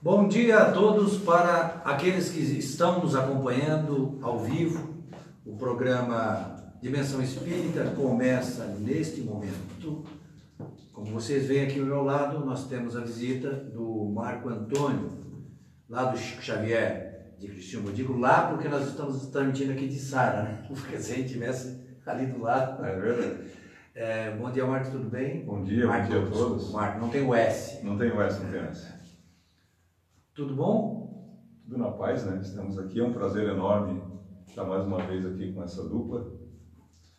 Bom dia a todos para aqueles que estão nos acompanhando ao vivo. O programa Dimensão Espírita começa neste momento. Como vocês veem aqui ao meu lado, nós temos a visita do Marco Antônio, lá do Chico Xavier de Cristiano. Eu digo lá porque nós estamos transmitindo aqui de Sara, né? Porque se a gente estivesse ali do lado. É verdade. É, bom dia, Marcos, tudo bem? Bom dia, Marcos, bom dia a todos. Marco, não tem o S. Não tem o S, não tem S. Tudo bom? Tudo na paz, né? Estamos aqui, é um prazer enorme estar mais uma vez aqui com essa dupla.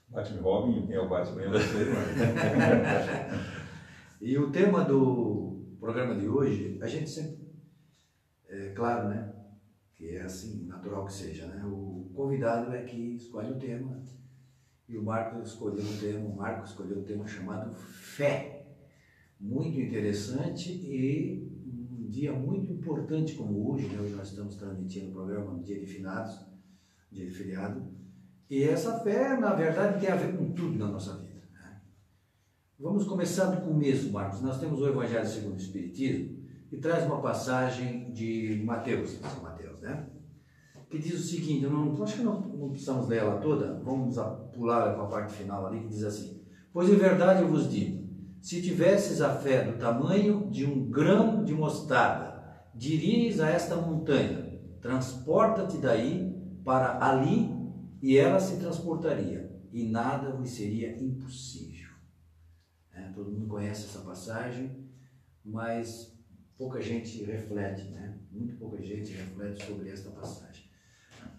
Batman Robin, quem é o Batman? Eu não sei, mas... E o tema do programa de hoje, a gente sempre, é claro, né? Que é assim, natural que seja, né? O convidado é que escolhe o tema e o Marco escolheu um tema, o Marco escolheu um tema chamado fé. Muito interessante e dia muito importante como hoje, né? Hoje nós estamos transmitindo o programa no dia de finados, dia de feriado. E essa fé, na verdade, tem a ver com tudo na nossa vida. né? Vamos começar do começo, Marcos. Nós temos o Evangelho segundo o Espiritismo e traz uma passagem de Mateus, São Mateus, né? Que diz o seguinte, eu não, acho que não, não precisamos ler ela toda, vamos pular para a parte final ali, que diz assim: Pois em verdade eu vos digo, se tivesses a fé do tamanho de um grão de mostarda, dirias a esta montanha: transporta-te daí para ali, e ela se transportaria, e nada vos seria impossível. É, todo mundo conhece essa passagem, mas pouca gente reflete, né? Muito pouca gente reflete sobre esta passagem.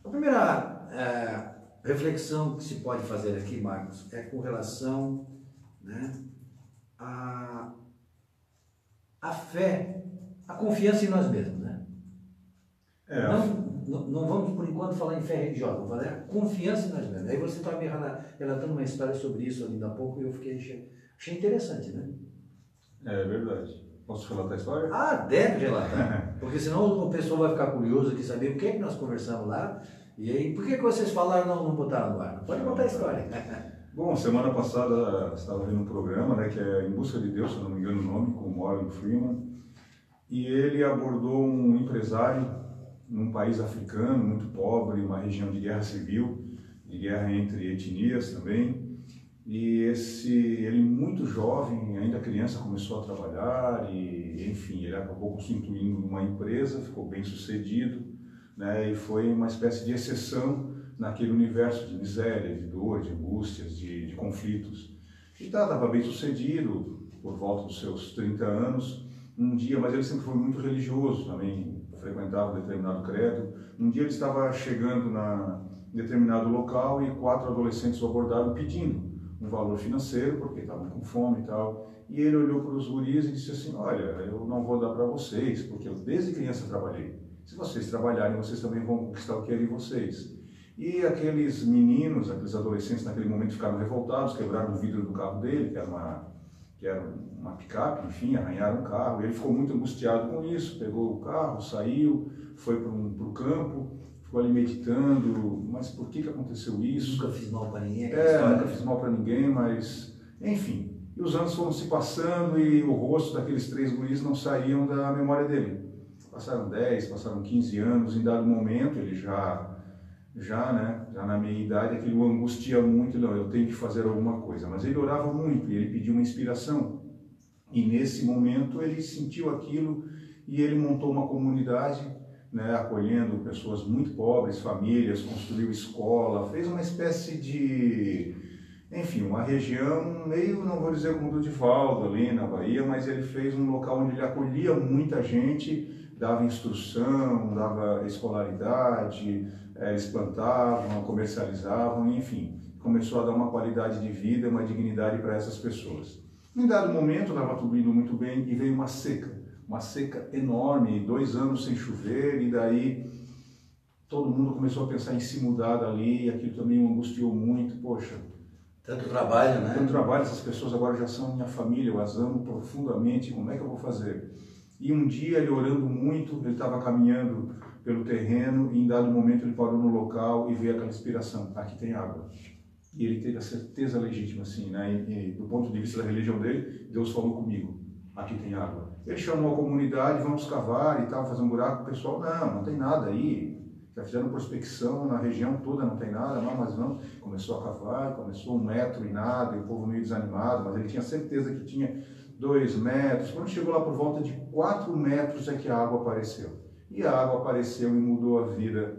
A primeira é, reflexão que se pode fazer aqui, Marcos, é com relação né, a, a fé, a confiança em nós mesmos, né? É, Não, não, vamos por enquanto falar em fé religiosa, vamos falar em confiança em nós mesmos. Aí você estava me rela- relatando uma história sobre isso ainda há pouco e eu fiquei achei, achei interessante, né? é verdade. Posso relatar a história? Ah, deve relatar. Porque senão o pessoal vai ficar curioso aqui saber o que é que nós conversamos lá. E aí, por que, que vocês falaram não, não botaram no ar? Pode contar a história. Bom, semana passada estava vendo um programa, né, que é Em Busca de Deus, se não me engano o nome, com o Morgan Freeman, e ele abordou um empresário num país africano muito pobre, uma região de guerra civil, de guerra entre etnias também. E esse, ele muito jovem, ainda criança, começou a trabalhar e, enfim, ele acabou constituindo uma empresa, ficou bem sucedido, né, e foi uma espécie de exceção naquele universo de miséria, de dor, de angústias, de, de conflitos. E estava bem sucedido, por volta dos seus 30 anos, um dia, mas ele sempre foi muito religioso também, frequentava determinado credo. Um dia ele estava chegando na em determinado local e quatro adolescentes o abordaram pedindo um valor financeiro, porque estavam com fome e tal. E ele olhou para os guris e disse assim: Olha, eu não vou dar para vocês, porque eu desde criança trabalhei. Se vocês trabalharem, vocês também vão conquistar o que é de vocês. E aqueles meninos, aqueles adolescentes, naquele momento ficaram revoltados, quebraram o vidro do carro dele, que era uma, que era uma picape, enfim, arranharam o carro. Ele ficou muito angustiado com isso, pegou o carro, saiu, foi para o campo, ficou ali meditando, mas por que, que aconteceu isso? Nunca fiz mal para ninguém. É, história. nunca fiz mal para ninguém, mas enfim. E os anos foram se passando e o rosto daqueles três guris não saíam da memória dele. Passaram 10, passaram 15 anos, em dado momento ele já, já, né, já na meia idade, aquilo angustia muito, não, eu tenho que fazer alguma coisa. Mas ele orava muito e ele pediu uma inspiração. E nesse momento ele sentiu aquilo e ele montou uma comunidade né, acolhendo pessoas muito pobres, famílias, construiu escola, fez uma espécie de, enfim, uma região meio, não vou dizer como do Divaldo ali na Bahia, mas ele fez um local onde ele acolhia muita gente, dava instrução, dava escolaridade, eles plantavam, comercializavam, enfim, começou a dar uma qualidade de vida, uma dignidade para essas pessoas. Em dado momento, estava tudo indo muito bem e veio uma seca uma seca enorme, dois anos sem chover, e daí todo mundo começou a pensar em se mudar dali, e aquilo também o angustiou muito, poxa, Tanto trabalho, né? tanto trabalho, essas pessoas agora já são minha família, eu as amo profundamente, como é que eu vou fazer? E um dia ele orando muito, ele estava caminhando pelo terreno, e em dado momento ele parou no local e veio aquela inspiração, aqui tem água. E ele teve a certeza legítima, assim, né? E, e, do ponto de vista da religião dele, Deus falou comigo, aqui tem água. Ele chamou a comunidade, vamos cavar e tal, fazer um buraco. O pessoal, não, não tem nada aí. Já fizeram prospecção na região toda, não tem nada, não, mas não. Começou a cavar, começou um metro e nada, e o povo meio desanimado, mas ele tinha certeza que tinha dois metros. Quando chegou lá por volta de quatro metros é que a água apareceu. E a água apareceu e mudou a vida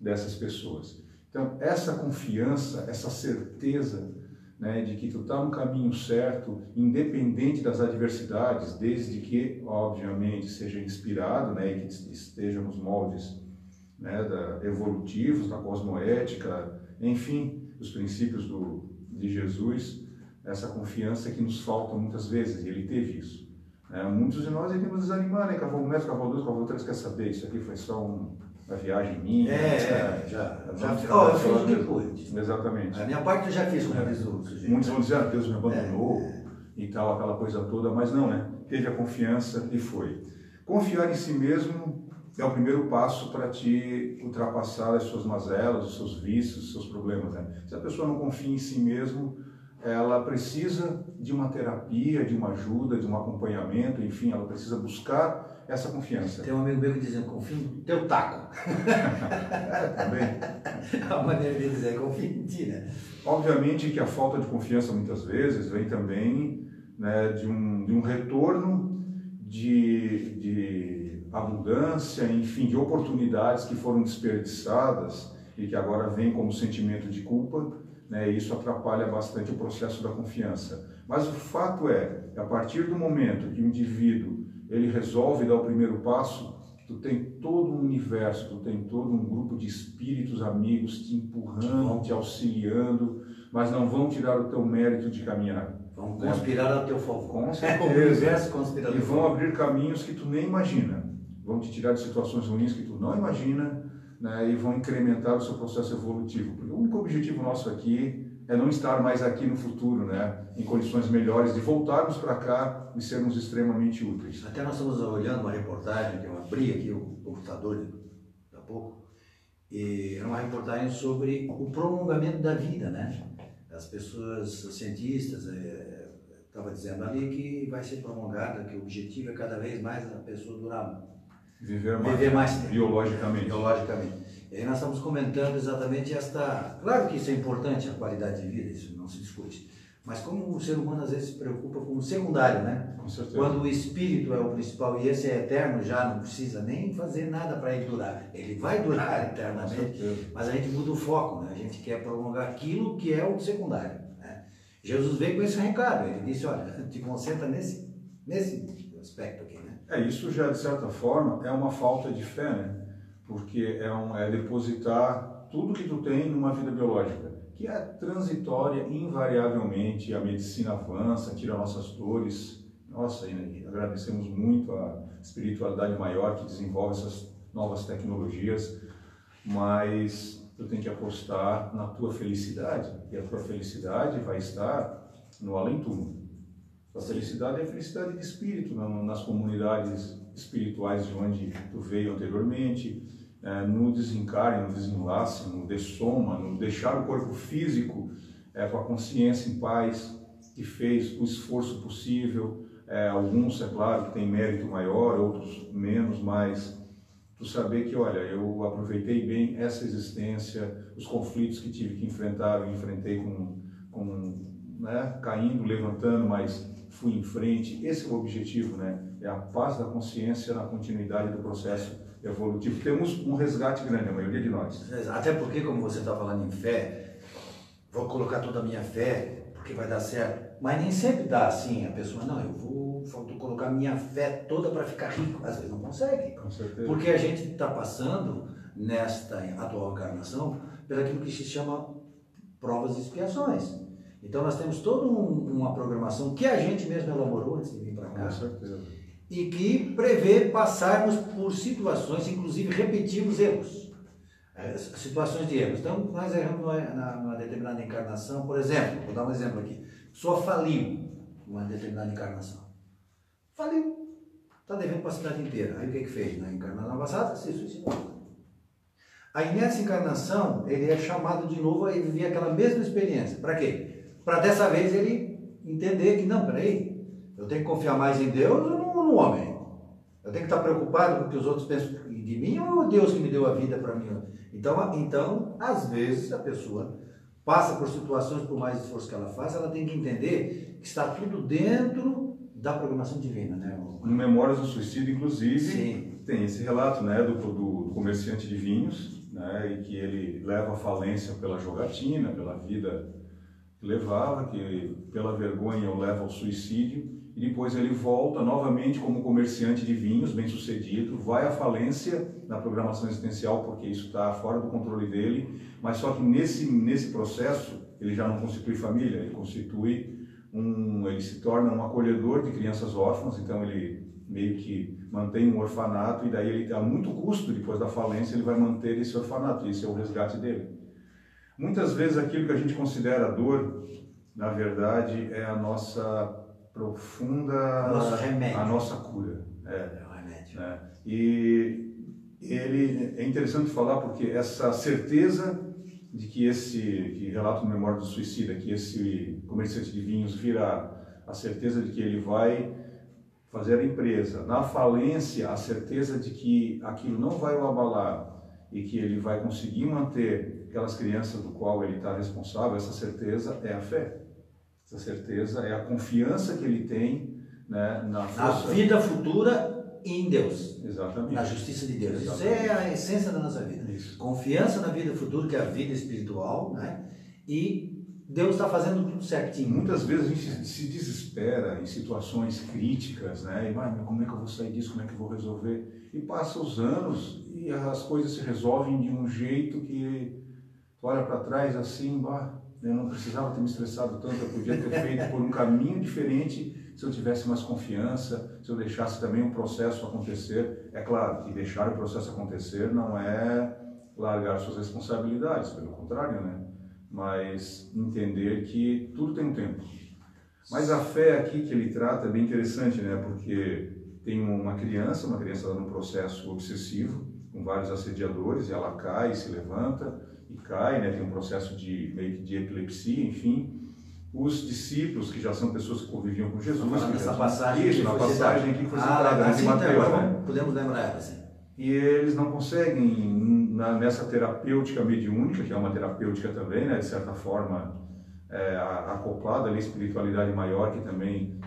dessas pessoas. Então, essa confiança, essa certeza né, de que tu está no caminho certo, independente das adversidades, desde que, obviamente, seja inspirado né, e que esteja nos moldes né, da, evolutivos, da cosmoética, enfim, os princípios do, de Jesus, essa confiança que nos falta muitas vezes, e ele teve isso. Né? Muitos de nós temos desanimar, né? Cavalo 1 metro, cavalo 2, cavalo 3, quer saber, isso aqui foi só um, uma viagem minha. É, é já. já oh, eu fiz depois. Exatamente. A minha parte eu já fiz, é. diz o sujeito. Muitos vão dizer, ah, Deus me abandonou é. e tal, aquela coisa toda, mas não, né? Teve a confiança e foi. Confiar em si mesmo é o primeiro passo para te ultrapassar as suas mazelas, os seus vícios, os seus problemas. Né? Se a pessoa não confia em si mesmo, ela precisa de uma terapia, de uma ajuda, de um acompanhamento, enfim, ela precisa buscar essa confiança. Tem um amigo meu que diz, confia no teu taco. Também. a maneira de dizer, confia em ti, né? Obviamente que a falta de confiança muitas vezes vem também né, de, um, de um retorno de, de abundância, enfim, de oportunidades que foram desperdiçadas e que agora vem como sentimento de culpa né, e isso atrapalha bastante o processo da confiança. Mas o fato é, a partir do momento que o indivíduo ele resolve dar o primeiro passo, tu tem todo um universo, tu tem todo um grupo de espíritos amigos te empurrando, te auxiliando, mas não vão tirar o teu mérito de caminhar. Vão né? conspirar a teu favor. Com certeza. e vão abrir caminhos que tu nem imagina. Vão te tirar de situações ruins que tu não imagina né, e vão incrementar o seu processo evolutivo. Porque o único objetivo nosso aqui é não estar mais aqui no futuro, né, em condições melhores, de voltarmos para cá e sermos extremamente úteis. Até nós estamos olhando uma reportagem que eu abri aqui o computador há pouco, e era uma reportagem sobre o prolongamento da vida, né? As pessoas, os cientistas, estavam é, dizendo ali que vai ser prolongada, que o objetivo é cada vez mais a pessoa durar Viver mais, viver mais tempo. biologicamente. Biologicamente. E aí nós estamos comentando exatamente esta. Claro que isso é importante, a qualidade de vida, isso não se discute. Mas como o ser humano às vezes se preocupa com o secundário, né? Com certeza. Quando o espírito é o principal e esse é eterno, já não precisa nem fazer nada para ele durar. Ele vai durar eternamente, mas a gente muda o foco, né? A gente quer prolongar aquilo que é o secundário. Né? Jesus veio com esse recado, ele disse, olha, te concentra nesse, nesse aspecto? É, isso já, de certa forma, é uma falta de fé, né? Porque é, um, é depositar tudo que tu tem numa vida biológica, que é transitória, invariavelmente, a medicina avança, tira nossas dores. Nossa, e agradecemos muito a espiritualidade maior que desenvolve essas novas tecnologias, mas tu tem que apostar na tua felicidade, e a tua felicidade vai estar no além-túmulo. A felicidade é a felicidade de espírito nas comunidades espirituais de onde tu veio anteriormente, é, no desencarne, no desenlace, no dessoma, no deixar o corpo físico é, com a consciência em paz, que fez o esforço possível. É, alguns, é claro, têm mérito maior, outros menos, mas tu saber que, olha, eu aproveitei bem essa existência, os conflitos que tive que enfrentar, eu enfrentei com, com né, caindo, levantando, mas fui em frente. Esse é o objetivo, né? É a paz da consciência na continuidade do processo evolutivo. Temos um resgate grande, a maioria de nós. Até porque, como você está falando em fé, vou colocar toda a minha fé, porque vai dar certo. Mas nem sempre dá assim. A pessoa, não, eu vou, vou colocar minha fé toda para ficar rico. Às vezes não consegue. Com certeza. Porque a gente está passando, nesta atual encarnação, pelaquilo que se chama provas e expiações. Então nós temos toda um, uma programação que a gente mesmo elaborou antes de vir para cá. Com certeza. E que prevê passarmos por situações, inclusive repetirmos erros. É, situações de erros. Então, nós erramos numa, numa determinada encarnação, por exemplo, vou dar um exemplo aqui. Só faliu uma determinada encarnação. Faliu. Está devendo para a cidade inteira. Aí o que, que fez? Na encarnação passada, se suicidou. Aí nessa encarnação, ele é chamado de novo a viver aquela mesma experiência. Para quê? Para dessa vez ele entender que não, peraí, Eu tenho que confiar mais em Deus ou no, homem? Eu tenho que estar preocupado com o que os outros pensam de mim ou Deus que me deu a vida para mim? Então, então, às vezes, a pessoa passa por situações, por mais esforço que ela faça, ela tem que entender que está tudo dentro da programação divina, né? No Memórias do Suicídio, inclusive, Sim. tem esse relato né, do, do comerciante de vinhos, né, e que ele leva à falência pela jogatina, pela vida levava, que pela vergonha o leva ao suicídio, e depois ele volta novamente como comerciante de vinhos, bem sucedido, vai à falência na programação existencial, porque isso está fora do controle dele, mas só que nesse, nesse processo ele já não constitui família, ele constitui um, ele se torna um acolhedor de crianças órfãs, então ele meio que mantém um orfanato e daí ele a muito custo depois da falência ele vai manter esse orfanato, esse é o resgate dele. Muitas vezes aquilo que a gente considera dor, na verdade, é a nossa profunda Nosso remédio. a nossa cura. É, É o remédio. né? E ele é interessante falar porque essa certeza de que esse que relato no Memória do Suicida, que esse comerciante de vinhos virá, a certeza de que ele vai fazer a empresa, na falência, a certeza de que aquilo não vai o abalar e que ele vai conseguir manter aquelas crianças do qual ele está responsável, essa certeza é a fé. Essa certeza é a confiança que ele tem né, na Na vida futura em Deus. Exatamente. Na justiça de Deus. Isso Exatamente. é a essência da nossa vida. Isso. Confiança na vida futura, que é a vida espiritual, né? E Deus está fazendo tudo certinho. muitas vezes a gente se desespera em situações críticas, né? E, "Ai, mas como é que eu vou sair disso? Como é que eu vou resolver? E passa os anos e as coisas se resolvem de um jeito que olha para trás assim, bah, eu não precisava ter me estressado tanto, eu podia ter feito por um caminho diferente se eu tivesse mais confiança, se eu deixasse também o processo acontecer. É claro que deixar o processo acontecer não é largar suas responsabilidades, pelo contrário, né? Mas entender que tudo tem um tempo. Mas a fé aqui que ele trata é bem interessante, né? Porque tem uma criança, uma criança num processo obsessivo, com vários assediadores, e ela cai, se levanta e cai, né? Tem um processo de meio que de epilepsia, enfim. Os discípulos, que já são pessoas que conviviam com Jesus, já nessa passagem isso, na passagem citada. que foi Ah, citada, de assim, então, Mateus, né? Podemos lembrar assim. E eles não conseguem, na- nessa terapêutica mediúnica, que é uma terapêutica também, né, de certa forma, é, acoplada à espiritualidade maior, que também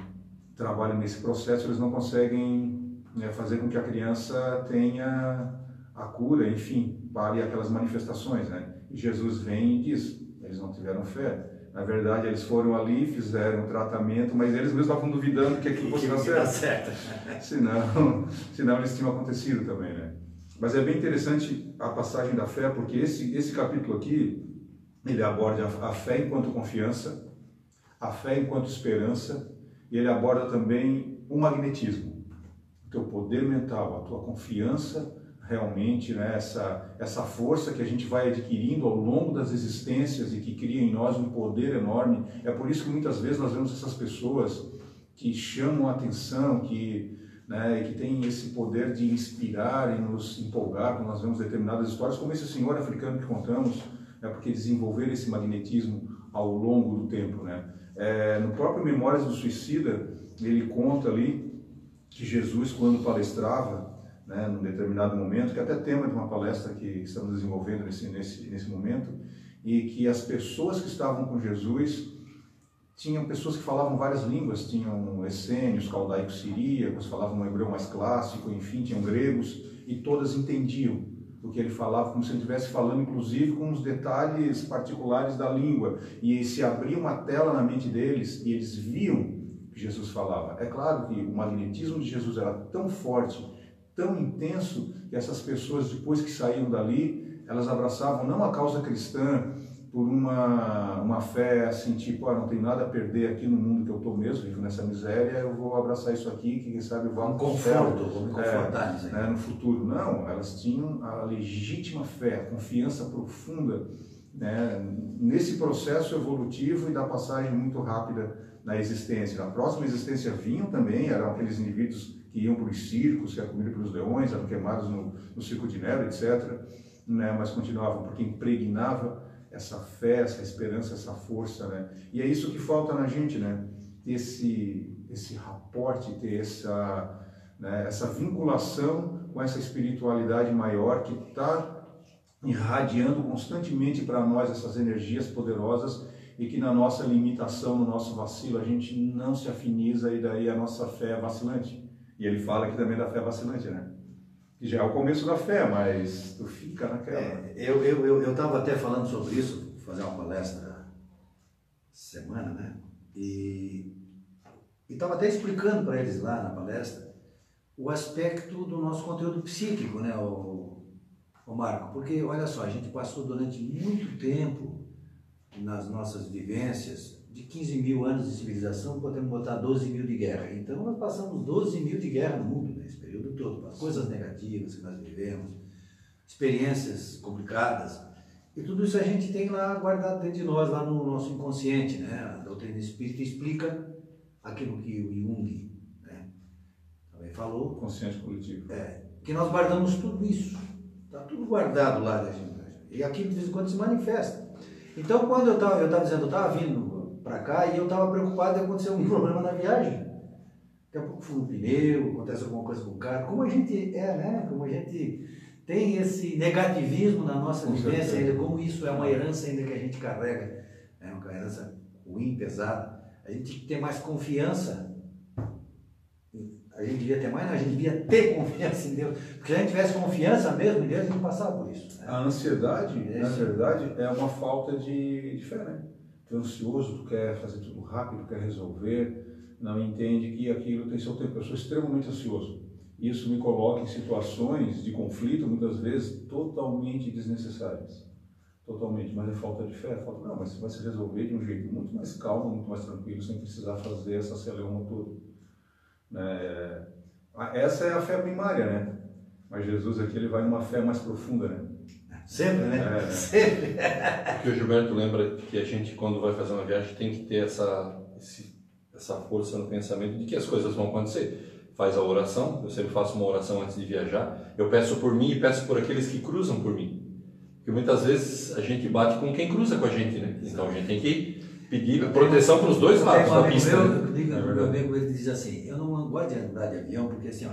trabalha nesse processo, eles não conseguem né, fazer com que a criança tenha a cura, enfim, pare aquelas manifestações. Né? Jesus vem e diz: eles não tiveram fé. Na verdade, eles foram ali, fizeram o tratamento, mas eles mesmos estavam duvidando que aquilo fosse dar certo certo. senão, senão eles tinham acontecido também, né? Mas é bem interessante a passagem da fé, porque esse, esse capítulo aqui, ele aborda a, a fé enquanto confiança, a fé enquanto esperança, e ele aborda também o magnetismo, o teu poder mental, a tua confiança realmente, né, essa, essa força que a gente vai adquirindo ao longo das existências e que cria em nós um poder enorme. É por isso que muitas vezes nós vemos essas pessoas que chamam a atenção, que, né, que têm esse poder de inspirar e nos empolgar quando nós vemos determinadas histórias, como esse senhor africano que contamos, né, porque desenvolver esse magnetismo ao longo do tempo. Né? É, no próprio Memórias do Suicida, ele conta ali que Jesus, quando palestrava, né, num determinado momento, que é até tema de uma palestra que estamos desenvolvendo nesse, nesse, nesse momento, e que as pessoas que estavam com Jesus tinham pessoas que falavam várias línguas, tinham essênios, caldaicos siríacos, falavam um hebreu mais clássico, enfim, tinham gregos, e todas entendiam o que ele falava, como se ele estivesse falando, inclusive, com os detalhes particulares da língua. E se abria uma tela na mente deles e eles viam que Jesus falava. É claro que o magnetismo de Jesus era tão forte, tão intenso, que essas pessoas, depois que saíam dali, elas abraçavam não a causa cristã por uma, uma fé assim, tipo, ah, não tem nada a perder aqui no mundo que eu estou mesmo, vivo nessa miséria, eu vou abraçar isso aqui, que quem sabe eu vou Um conforto, vou me confortar nisso aí. né, no futuro. Não, elas tinham a legítima fé, a confiança profunda né, nesse processo evolutivo e da passagem muito rápida na existência. Na próxima existência vinham também, eram aqueles indivíduos que iam para os circos, que eram comidos pelos leões, eram queimados no, no circo de Nero, etc. Né, mas continuavam, porque impregnava essa fé, essa esperança, essa força. Né? E é isso que falta na gente, né? esse esse raporte, ter essa, né, essa vinculação com essa espiritualidade maior que está irradiando constantemente para nós essas energias poderosas e que na nossa limitação, no nosso vacilo, a gente não se afiniza e daí a nossa fé é vacilante. E ele fala aqui também da fé vacilante, né? Que já é o começo da fé, mas tu fica naquela. É, eu eu eu eu estava até falando sobre isso, fazer uma palestra semana, né? E estava até explicando para eles lá na palestra o aspecto do nosso conteúdo psíquico, né, o, o Marco? Porque olha só, a gente passou durante muito tempo nas nossas vivências de 15 mil anos de civilização, podemos botar 12 mil de guerra. Então, nós passamos 12 mil de guerra no mundo nesse período todo, coisas negativas que nós vivemos, experiências complicadas. E tudo isso a gente tem lá guardado dentro de nós, lá no nosso inconsciente. Né? A doutrina espírita explica aquilo que o Jung né, também falou. Consciente coletivo. É, que nós guardamos tudo isso. Está tudo guardado lá da gente. E aquilo de vez em quando se manifesta. Então, quando eu estava eu tava dizendo, eu estava vindo para cá e eu estava preocupado de acontecer algum problema na viagem. Daqui a pouco fui no pneu, acontece alguma coisa com o carro. Como a gente é, né? Como a gente tem esse negativismo na nossa com vivência, ainda, como isso é uma herança ainda que a gente carrega, é uma herança ruim, pesada. A gente tem que ter mais confiança. A gente devia ter mais, não, a gente devia ter confiança em Deus. Porque se a gente tivesse confiança mesmo em Deus, a gente não passava por isso. Né? A ansiedade, na verdade, é uma falta de, de fé, né? Tu é ansioso, tu quer fazer tudo rápido, quer resolver, não entende que aquilo tem seu tempo. Eu sou extremamente ansioso. Isso me coloca em situações de conflito, muitas vezes, totalmente desnecessárias. Totalmente, mas é falta de fé. Falta, não, mas vai se resolver de um jeito muito mais calmo, muito mais tranquilo, sem precisar fazer essa celeuma toda. É, essa é a fé primária, né? Mas Jesus aqui ele vai numa fé mais profunda, né? Sempre, né? É. Sempre. Porque o Gilberto lembra que a gente, quando vai fazer uma viagem, tem que ter essa, esse, essa força no pensamento de que as coisas vão acontecer. Faz a oração, eu sempre faço uma oração antes de viajar. Eu peço por mim e peço por aqueles que cruzam por mim. Porque muitas vezes a gente bate com quem cruza com a gente, né? Então a gente tem que pedir proteção para os dois lados da pista. Meu, né? digo, é meu amigo ele diz assim: eu não gosto de andar de avião porque assim, ó,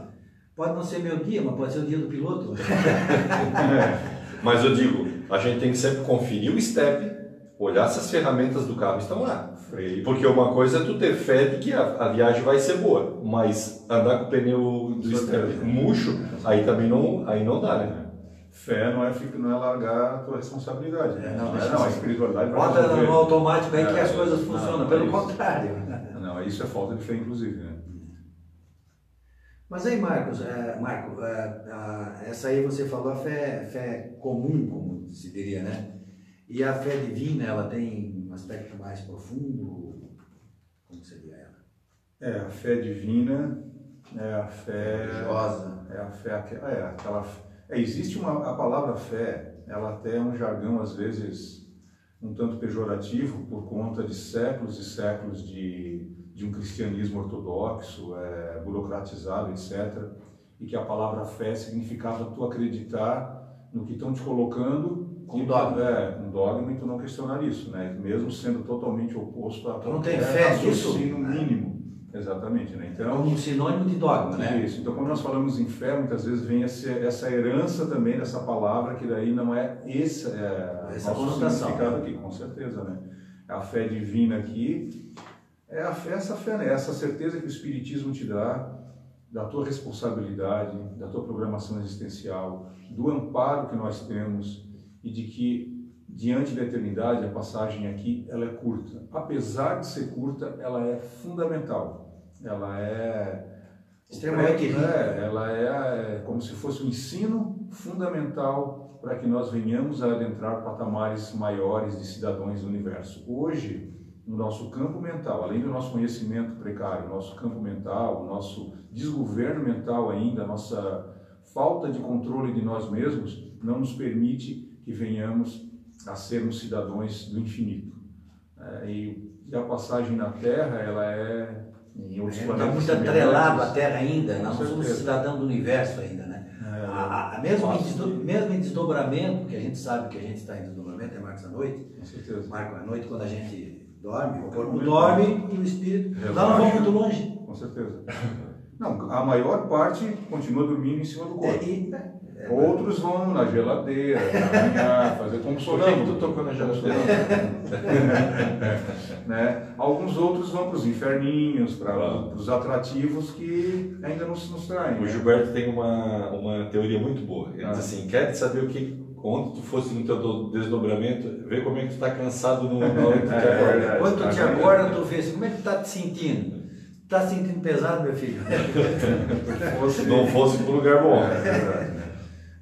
pode não ser meu dia, mas pode ser o dia do piloto. Mas eu digo, a gente tem que sempre conferir o step, olhar se as ferramentas do carro estão lá. Porque uma coisa é tu ter fé de que a, a viagem vai ser boa, mas andar com o pneu do step murcho, aí também não, aí não dá, né? Fé não é, não é largar a tua responsabilidade. É, não, não, é, não, a espiritualidade vai Bota no automático aí é, que as coisas funcionam, pelo isso. contrário. Não, isso é falta de fé, inclusive. Né? Mas aí, Marcos, é, Marco, é, a, essa aí você falou a fé, fé comum, como se diria, né? E a fé divina, ela tem um aspecto mais profundo? Como seria ela? É, a fé divina é a fé... Religiosa. É a fé, é aquela... É, existe uma, a palavra fé, ela até é um jargão, às vezes, um tanto pejorativo, por conta de séculos e séculos de de um cristianismo ortodoxo, é, burocratizado, etc. E que a palavra fé significava tu acreditar no que estão te colocando um dogma. É, um dogma e tu não questionar isso, né? Mesmo sendo totalmente oposto a tu não tem fé nisso? mínimo. Exatamente, né? Então, um sinônimo de dogma, né? Isso. Então, quando nós falamos em fé, muitas vezes vem essa, essa herança também dessa palavra, que daí não é esse é, essa conotação. significado aqui, com certeza, né? A fé divina aqui é a fé, essa fé, né? essa certeza que o Espiritismo te dá da tua responsabilidade, da tua programação existencial, do amparo que nós temos e de que diante da eternidade a passagem aqui ela é curta. Apesar de ser curta, ela é fundamental. Ela é extremamente é, ela é, é como se fosse um ensino fundamental para que nós venhamos a adentrar patamares maiores de cidadãos do universo. Hoje no nosso campo mental, além do nosso conhecimento precário, nosso campo mental, o nosso desgoverno mental ainda, a nossa falta de controle de nós mesmos, não nos permite que venhamos a sermos cidadãos do infinito. É, e, e, a passagem na Terra, ela é em outros é, Está muito atrelado à Terra ainda, nós somos cidadãos do universo ainda, né? É, a, a, mesmo, em desdo, mesmo em desdobramento, que a gente sabe que a gente está em desdobramento, é Marcos à noite. Com certeza. Marco à noite, quando a gente dorme, o corpo dorme e o espírito. Relaxa. Lá não vão muito longe. Com certeza. Não, a maior parte continua dormindo em cima do É, corpo. e, é, é, Outros vão na geladeira, caminhar, fazer como sonâmbulo. tu tocou na geladeira? né? Alguns outros vão para os inferninhos, para Claro. os atrativos que ainda não se nos traem. O né? Gilberto tem uma, uma teoria muito boa. Ele Ah. diz assim, quer saber o que, onde tu fosse no teu do- desdobramento, vê como é que tu está cansado no, na hora que tu te É, acorda. verdade. Quando tu te Tá acorda, tu vê assim, como é que tu tá te sentindo? Tá se sentindo pesado, meu filho? Se não fosse para um lugar bom. É, né?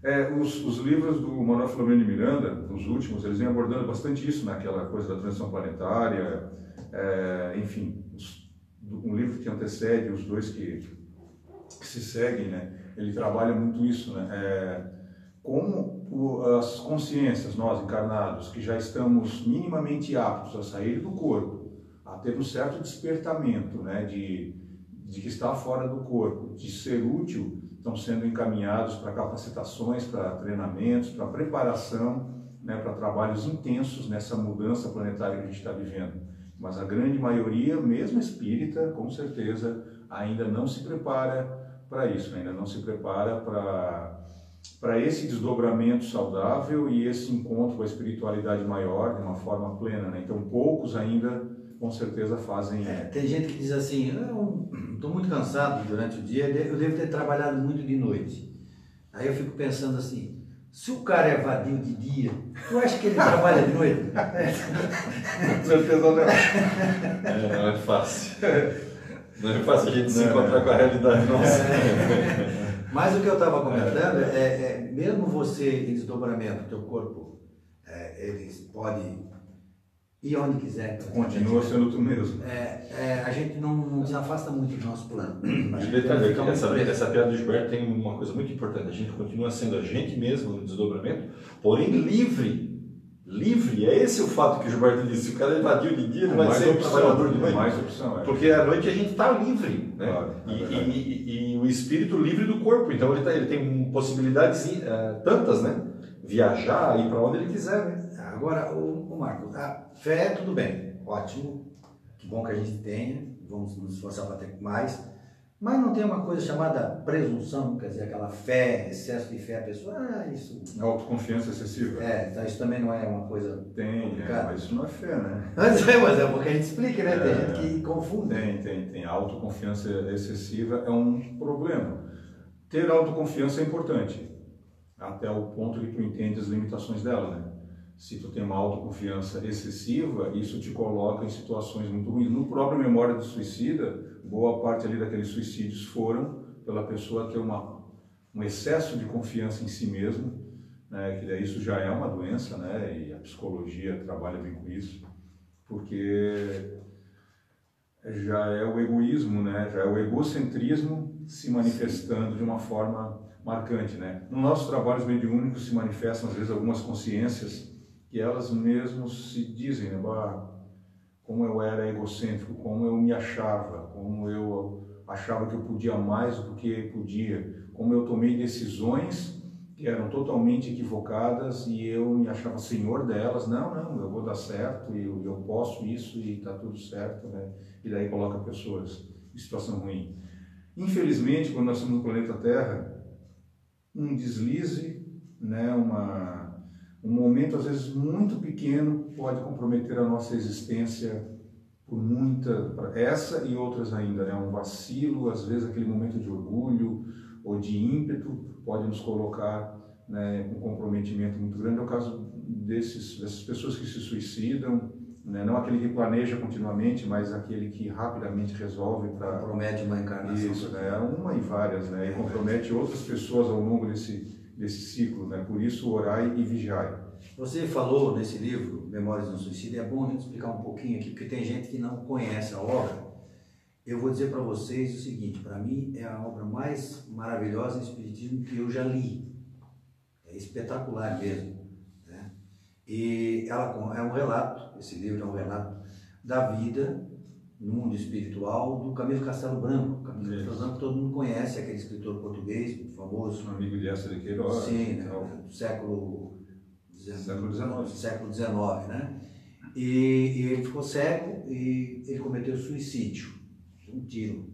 É, os, os livros do Manuel Filomeno de Miranda, os últimos, eles vêm abordando bastante isso, naquela coisa da transição planetária, é, enfim, os- um livro que antecede os dois que, que se seguem, né? Ele trabalha muito isso, né? É, como as consciências, nós encarnados, que já estamos minimamente aptos a sair do corpo, a ter um certo despertamento, né? De, de que está fora do corpo, de ser útil, estão sendo encaminhados para capacitações, para treinamentos, para preparação, né, para trabalhos intensos nessa mudança planetária que a gente está vivendo. Mas a grande maioria, mesmo espírita, com certeza, ainda não se prepara para isso, ainda não se prepara para para esse desdobramento saudável e esse encontro com a espiritualidade maior de uma forma plena. Né? Então, poucos ainda, com certeza, fazem. É, tem gente que diz assim, eu estou muito cansado durante o dia, eu devo ter trabalhado muito de noite. Aí eu fico pensando assim, se o cara é vadio de dia, tu acha que ele trabalha de noite? Com certeza não. É, não é fácil. Não é fácil a gente se Não, encontrar é. com a realidade nossa. Mas o que eu estava comentando é, é, mesmo você em desdobramento, teu corpo, é, ele pode ir onde quiser. Continua sendo tu mesmo. É, é, a gente não, não se afasta muito do nosso plano. E detalhe, muito essa, essa piada do Gilberto tem uma coisa muito importante. A gente continua sendo a gente mesmo no desdobramento, porém livre. Livre, é esse o fato que o Gilberto disse. Se o cara evadiu de dia, ele vai mais ser opção, trabalhador de noite. mais opção, é. Porque à noite a gente está livre, né? Claro, é e, e- e- e o espírito livre do corpo. Então ele, tá- ele tem possibilidades eh, tantas, né? Viajar, ir para onde ele quiser, né? Agora, o, o Marco, a fé, tudo bem, ótimo, que bom que a gente tenha, vamos nos esforçar para ter mais, mas não tem uma coisa chamada presunção, quer dizer, aquela fé, excesso de fé, a pessoa, ah, isso. Autoconfiança excessiva. É, então isso também não é uma coisa. Tem, é, complicada. mas isso não é fé, né? Mas é, mas é porque a gente explica, né? Tem É. gente que confunde. Tem, tem, tem. A autoconfiança excessiva é um problema. Ter autoconfiança é importante, até o ponto que tu entende as limitações dela, né? Se tu tem uma autoconfiança excessiva, isso te coloca em situações muito ruins. No próprio Memória do Suicida, boa parte ali daqueles suicídios foram pela pessoa ter uma, um excesso de confiança em si mesmo, né? Que daí isso já é uma doença, né? E a psicologia trabalha bem com isso, porque já é o egoísmo, né? Já é o egocentrismo se manifestando de uma forma marcante, né? Nos nossos trabalhos mediúnicos se manifestam às vezes algumas consciências que elas mesmas se dizem, né? Bah, como eu era egocêntrico, como eu me achava, como eu achava que eu podia mais do que podia, como eu tomei decisões que eram totalmente equivocadas e eu me achava senhor delas. Não, não, eu vou dar certo, eu, eu posso isso e está tudo certo, né? E daí coloca pessoas em situação ruim. Infelizmente, quando nós estamos no planeta Terra, um deslize, né, uma, um momento às vezes muito pequeno pode comprometer a nossa existência por muita, essa e outras ainda, né, um vacilo, às vezes aquele momento de orgulho ou de ímpeto pode nos colocar né, um comprometimento muito grande. É o caso desses, dessas pessoas que se suicidam, né, não aquele que planeja continuamente, mas aquele que rapidamente resolve para Promete uma encarnação. isso, né? Uma e várias, né? E compromete outras pessoas ao longo desse, desse ciclo, né? Por isso, orai e vigiai. Você falou nesse livro, Memórias do Suicídio, é bom a gente explicar um pouquinho aqui, porque tem gente que não conhece a obra. Eu vou dizer para vocês o seguinte: para mim é a obra mais maravilhosa em Espiritismo que eu já li. É espetacular mesmo. Né? E ela é um relato, esse livro é um relato da vida no mundo espiritual do Camilo Castelo Branco. Camilo. Castelo Branco todo mundo conhece, aquele escritor português muito famoso. Um amigo de Essa de Queiroz. Sim, né? tal. do século Século XIX. século XIX, né? E, e ele ficou cego e ele cometeu suicídio, um tiro,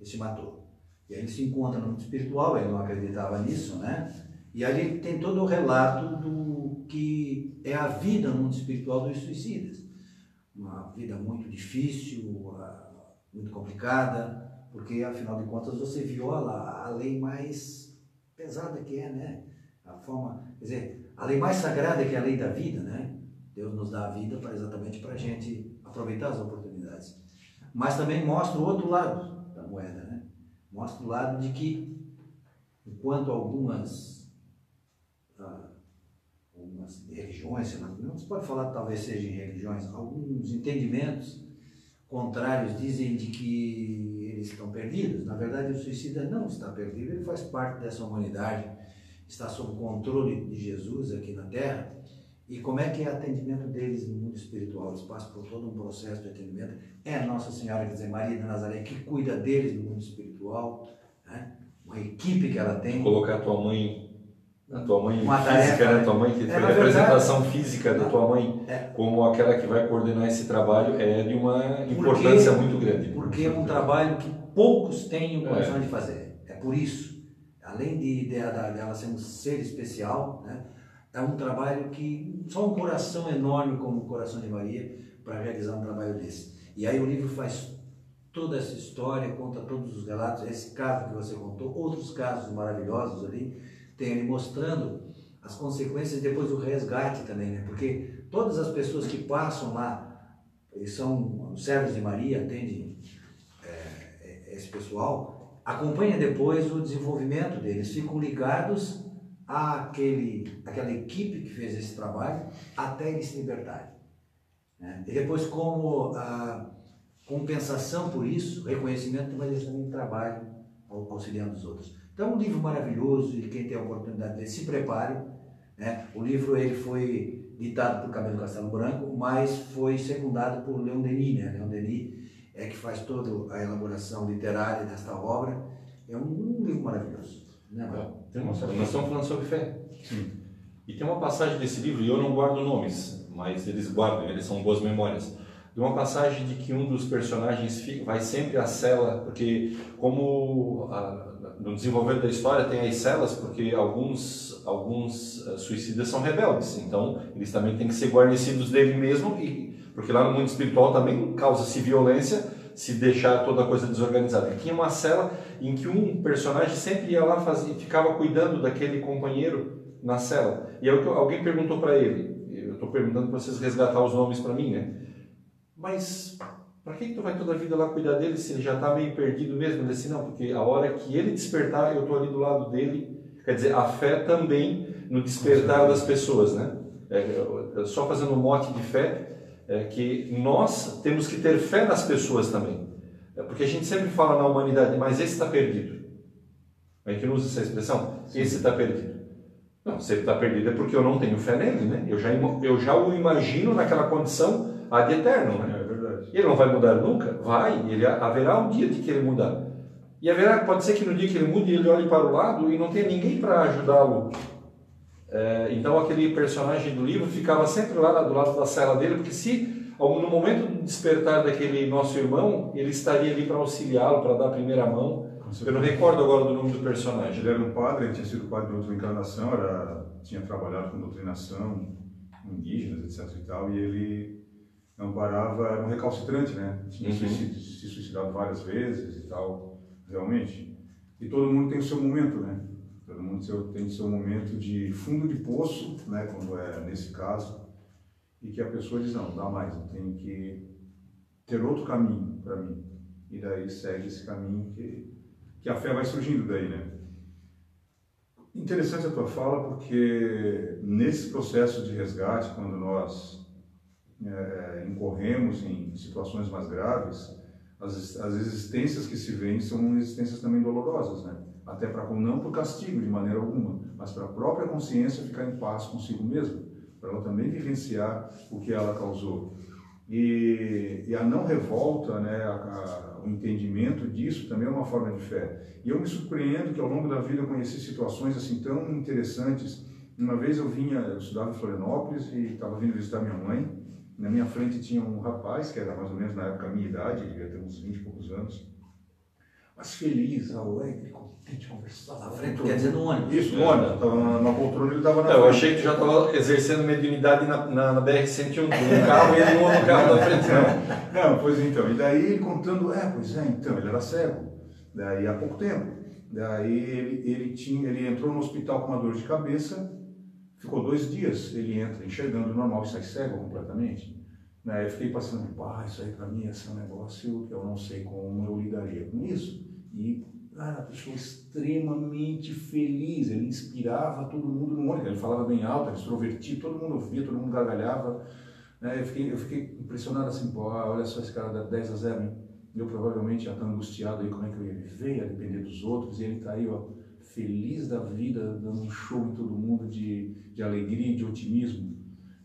e se matou. E aí ele se encontra no mundo espiritual, ele não acreditava nisso, né? E aí ele tem todo o relato do que é a vida no mundo espiritual dos suicidas. Uma vida muito difícil, muito complicada, porque afinal de contas você viola a lei mais pesada que é, né? A forma, quer dizer, a lei mais sagrada que é a lei da vida, né? Deus nos dá a vida para exatamente para a gente aproveitar as oportunidades. Mas também mostra o outro lado da moeda, né? Mostra o lado de que, enquanto algumas, ah, algumas religiões, não se pode falar talvez sejam religiões, alguns entendimentos contrários dizem de que eles estão perdidos. Na verdade, o suicida não está perdido, ele faz parte dessa humanidade, está sob controle de Jesus aqui na Terra. E como é que é o atendimento deles no mundo espiritual? Eles passam por todo um processo de atendimento. É a Nossa Senhora, quer dizer, Maria de Nazaré, que cuida deles no mundo espiritual, né? uma equipe que ela tem. Colocar a tua mãe, a tua mãe Uma física, tarefa, né? Tua mãe que É, a verdade- apresentação física da tua mãe É. como aquela que vai coordenar esse trabalho é de uma importância muito grande. Porque é um trabalho que poucos têm o É. coração de fazer. É por isso, além de, de, de- dela ser um ser especial, né, é um trabalho que só um coração enorme como o coração de Maria para realizar um trabalho desse. E aí o livro faz toda essa história, conta todos os relatos, esse caso que você contou, outros casos maravilhosos ali, tem ele mostrando as consequências depois do resgate também, né? Porque todas as pessoas que passam lá, eles são servos de Maria, atendem é, esse pessoal, acompanha depois o desenvolvimento deles, ficam ligados àquele, àquela equipe que fez esse trabalho até eles se libertarem. né? E depois, como a compensação por isso, reconhecimento, mas eles também trabalham au- auxiliando os outros. Então, é um livro maravilhoso e quem tem a oportunidade de ler, se prepare. Né? O livro ele foi ditado por Camilo Castelo Branco, mas foi secundado por Leon Denis. Né? Leon Denis é que faz toda a elaboração literária desta obra. É um, livro maravilhoso. Né, Marco? Tem uma- nós estamos falando sobre fé. Sim. E tem uma passagem desse livro, e eu não guardo nomes, mas eles guardam, eles são boas memórias. De uma passagem de que um dos personagens fica- vai sempre à cela, porque como a- no desenvolver da história tem as celas, porque alguns, alguns eh, suicidas são rebeldes, então eles também têm que ser guarnecidos dele mesmo, e, porque lá no mundo espiritual também causa-se violência se deixar toda a coisa desorganizada. E tinha uma cela em que um personagem sempre ia lá e ficava cuidando daquele companheiro na cela. E aí alguém perguntou para ele, eu estou perguntando para vocês resgatar os nomes para mim, né? Mas para que, que tu vai toda a vida lá cuidar dele se ele já está meio perdido mesmo? Ele disse, não, porque a hora que ele despertar, eu estou ali do lado dele. Quer dizer, a fé também no despertar das pessoas, né? É, é, só fazendo um mote de fé, é que nós temos que ter fé nas pessoas também. É porque a gente sempre fala na humanidade, mas esse está perdido. A gente não usa essa expressão, esse está perdido. Não, se ele está perdido é porque eu não tenho fé nele, né? Eu já, eu já o imagino naquela condição ad eterno, né? É verdade. E ele não vai mudar nunca? Vai, ele haverá um dia de que ele mudar. E haverá, pode ser que no dia que ele mude, ele olhe para o lado e não tenha ninguém para ajudá-lo. É, então aquele personagem do livro ficava sempre lá do lado da cela dele, porque se no momento do despertar daquele nosso irmão, ele estaria ali para auxiliá-lo, para dar a primeira mão. Eu não recordo agora do nome do personagem. Ele era um padre, ele tinha sido padre de outra encarnação, era, tinha trabalhado com doutrinação indígenas, etc e tal, e ele amparava, era um recalcitrante, né? Tinha Uhum. suicid- se suicidado várias vezes e tal, realmente. E todo mundo tem o seu momento, né? Todo mundo tem seu momento de fundo de poço, né? Quando é nesse caso, e que a pessoa diz, não, dá mais, eu tenho que ter outro caminho para mim. E daí segue esse caminho que, que a fé vai surgindo daí, né? Interessante a tua fala, porque nesse processo de resgate, quando nós é, incorremos em situações mais graves, as, as existências que se veem são existências também dolorosas, né? Até para não por castigo de maneira alguma, mas para a própria consciência ficar em paz consigo mesma, para ela também vivenciar o que ela causou. E, e a não revolta, né, a, a, o entendimento disso também é uma forma de fé. E eu me surpreendo que ao longo da vida eu conheci situações assim tão interessantes. Uma vez eu vinha, eu estudava em Florianópolis e estava vindo visitar minha mãe. Na minha frente tinha um rapaz que era mais ou menos na época a minha idade, devia ter uns 20 e poucos anos mas feliz, alegre, contente, conversar. Na frente, quer dizer, no ônibus. Isso, no ônibus. Estava na, na poltrona, ele estava na Eu achei que tu já estava exercendo mediunidade na, na, na BR-101, no carro e ele no carro da frente. Não. não, pois então. E daí ele contando, é, pois é, então, ele era cego. Daí há pouco tempo. Daí ele, ele, tinha, ele entrou no hospital com uma dor de cabeça, ficou dois dias. Ele entra enxergando normal e sai cego completamente. Né? Eu fiquei passando, pá, isso aí para mim é um negócio que eu não sei como eu lidaria com isso. E, cara, a pessoa extremamente feliz, ele inspirava todo mundo no ônibus, ele falava bem alto, era extrovertido, todo mundo ouvia, todo mundo gargalhava. Né? Eu, fiquei, eu fiquei impressionado assim, pô, olha só esse cara dá 10 a 0, hein? Eu provavelmente já estou angustiado aí como é que eu ia viver, ia depender dos outros, e ele está aí, ó, feliz da vida, dando um show em todo mundo de, de alegria, de otimismo.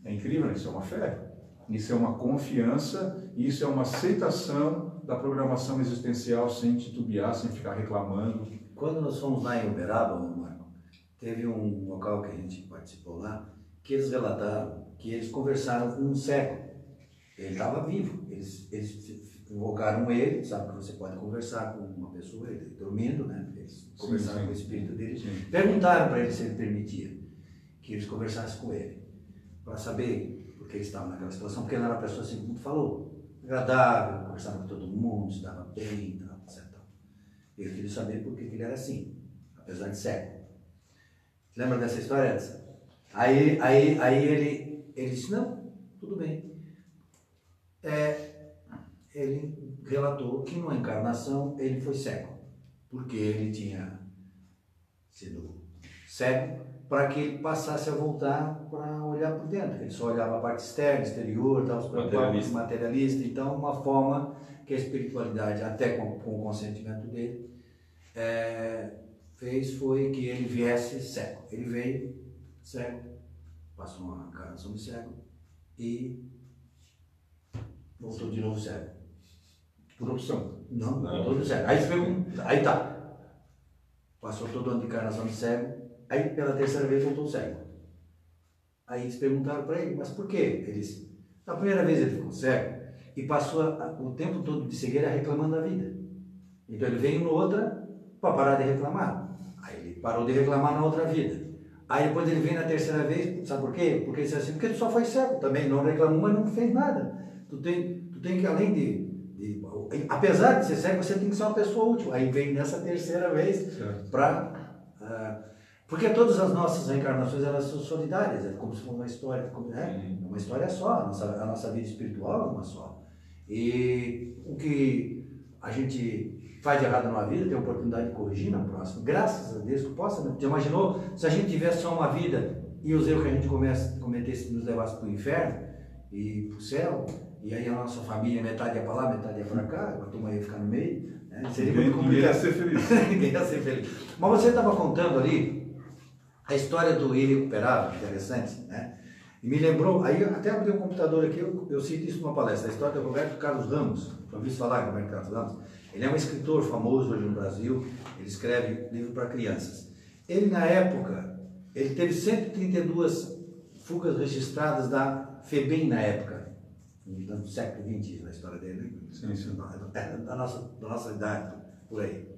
É incrível, né? isso é uma fé. Isso é uma confiança, isso é uma aceitação da programação existencial sem titubear, sem ficar reclamando. Quando nós fomos lá em Uberaba, Marco, teve um local que a gente participou lá, que eles relataram que eles conversaram com um cego. Ele estava vivo. Eles, eles invocaram ele, sabe que você pode conversar com uma pessoa, ele dormindo, né? Eles conversaram sim, sim. com o espírito dele. Sim. Perguntaram para ele se ele permitia que eles conversassem com ele, para saber porque ele estava naquela situação, porque ele era uma pessoa assim como tu falou, agradável, conversava com todo mundo, se dava bem, tal, etc. Ele queria saber por que ele era assim, apesar de cego. Lembra dessa história, Edson? Aí, aí, aí ele, ele disse, não, tudo bem. É, ele relatou que numa encarnação ele foi cego, porque ele tinha sido cego para que ele passasse a voltar para olhar por dentro. Ele só olhava a parte externa, exterior, tal, materialista. materialista. Então, uma forma que a espiritualidade, até com, com o consentimento dele, é, fez foi que ele viesse cego. Ele veio cego, passou uma encarnação de cego e voltou de novo cego. Por opção? Não, voltou de cego. Aí, aí tá. Passou todo ano de encarnação de cego, Aí, pela terceira vez, voltou cego. Aí eles perguntaram para ele, mas por quê? Ele disse, na primeira vez ele ficou cego e passou o tempo todo de cegueira reclamando da vida. Então ele veio no outra para parar de reclamar. Aí ele parou de reclamar na outra vida. Aí depois ele vem na terceira vez, sabe por quê? Porque ele disse assim, porque tu só foi cego também, não reclamou, mas não fez nada. Tu tem, tu tem que, além de, de Apesar de ser cego, você tem que ser uma pessoa útil. Aí vem nessa terceira vez para uh, porque todas as nossas reencarnações elas são solidárias, é como se fosse uma história, né? uma história só, a nossa, a nossa vida espiritual é uma só. E o que a gente faz de errado na vida, tem a oportunidade de corrigir na próxima, graças a Deus que possa. Né? Já imaginou se a gente tivesse só uma vida e os erros que a gente comece, cometesse nos levasse para o inferno e para o céu, e aí a nossa família, metade ia para lá, metade ia para cá, a turma ia ficar no meio, né? seria muito complicado. Ninguém ia ser feliz. Ninguém ia ser feliz. Mas você estava contando ali a história do irrecuperável, interessante, né? E me lembrou, aí até abri um computador aqui, eu, eu cito isso numa palestra, a história do Roberto Carlos Ramos. Já ouviu falar Roberto Carlos Ramos? Ele é um escritor famoso hoje no Brasil, ele escreve livro para crianças. Ele, na época, ele teve 132 fugas registradas da FEBEM na época, no século XX, na história dele, né? sim, sim. Da, da, nossa, da nossa idade, por aí.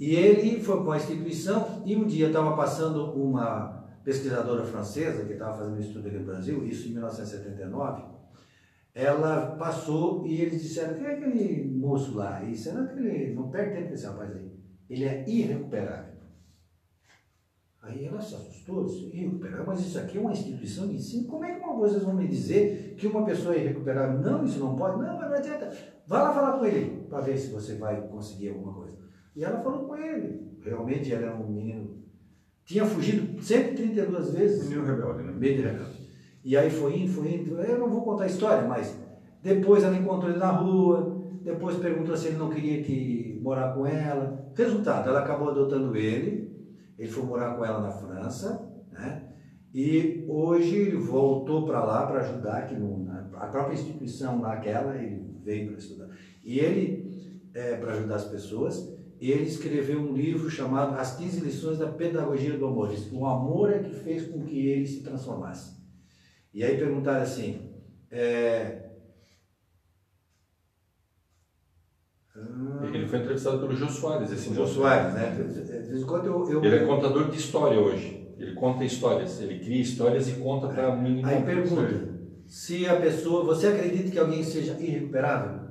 E ele foi com a instituição e um dia estava passando uma pesquisadora francesa que estava fazendo estudo aqui no Brasil, isso em 1979. Ela passou e eles disseram: quem é aquele moço lá? E será que ele não perde tempo com esse rapaz aí? Ele é irrecuperável. Aí ela se assustou, disse, irrecuperável, mas isso aqui é uma instituição de ensino. Como é que uma vocês vão me dizer que uma pessoa é irrecuperável? Não, isso não pode. Não, mas não adianta. Vá lá falar com ele para ver se você vai conseguir alguma coisa. E ela falou com ele. Realmente ela era um menino. Tinha fugido 132 vezes. Menino rebelde, né? Menino rebelde. E aí foi indo, foi indo. Eu não vou contar a história, mas depois ela encontrou ele na rua. Depois perguntou se ele não queria que morar com ela. Resultado, ela acabou adotando ele. Ele foi morar com ela na França, né? E hoje ele voltou para lá para ajudar, aqui no, na, a própria instituição lá, aquela, ele veio para estudar. E ele, é, para ajudar as pessoas, ele escreveu um livro chamado As 15 Lições da Pedagogia do Amor. O amor é que fez com que ele se transformasse. E aí perguntaram assim, é, Ele foi entrevistado pelo Jô Soares, esse Jô Soares, né? De vez em quando eu, eu... Ele é contador de história hoje. Ele conta histórias, ele cria histórias e conta para mim. Aí pergunta, se a pessoa, você acredita que alguém seja irrecuperável?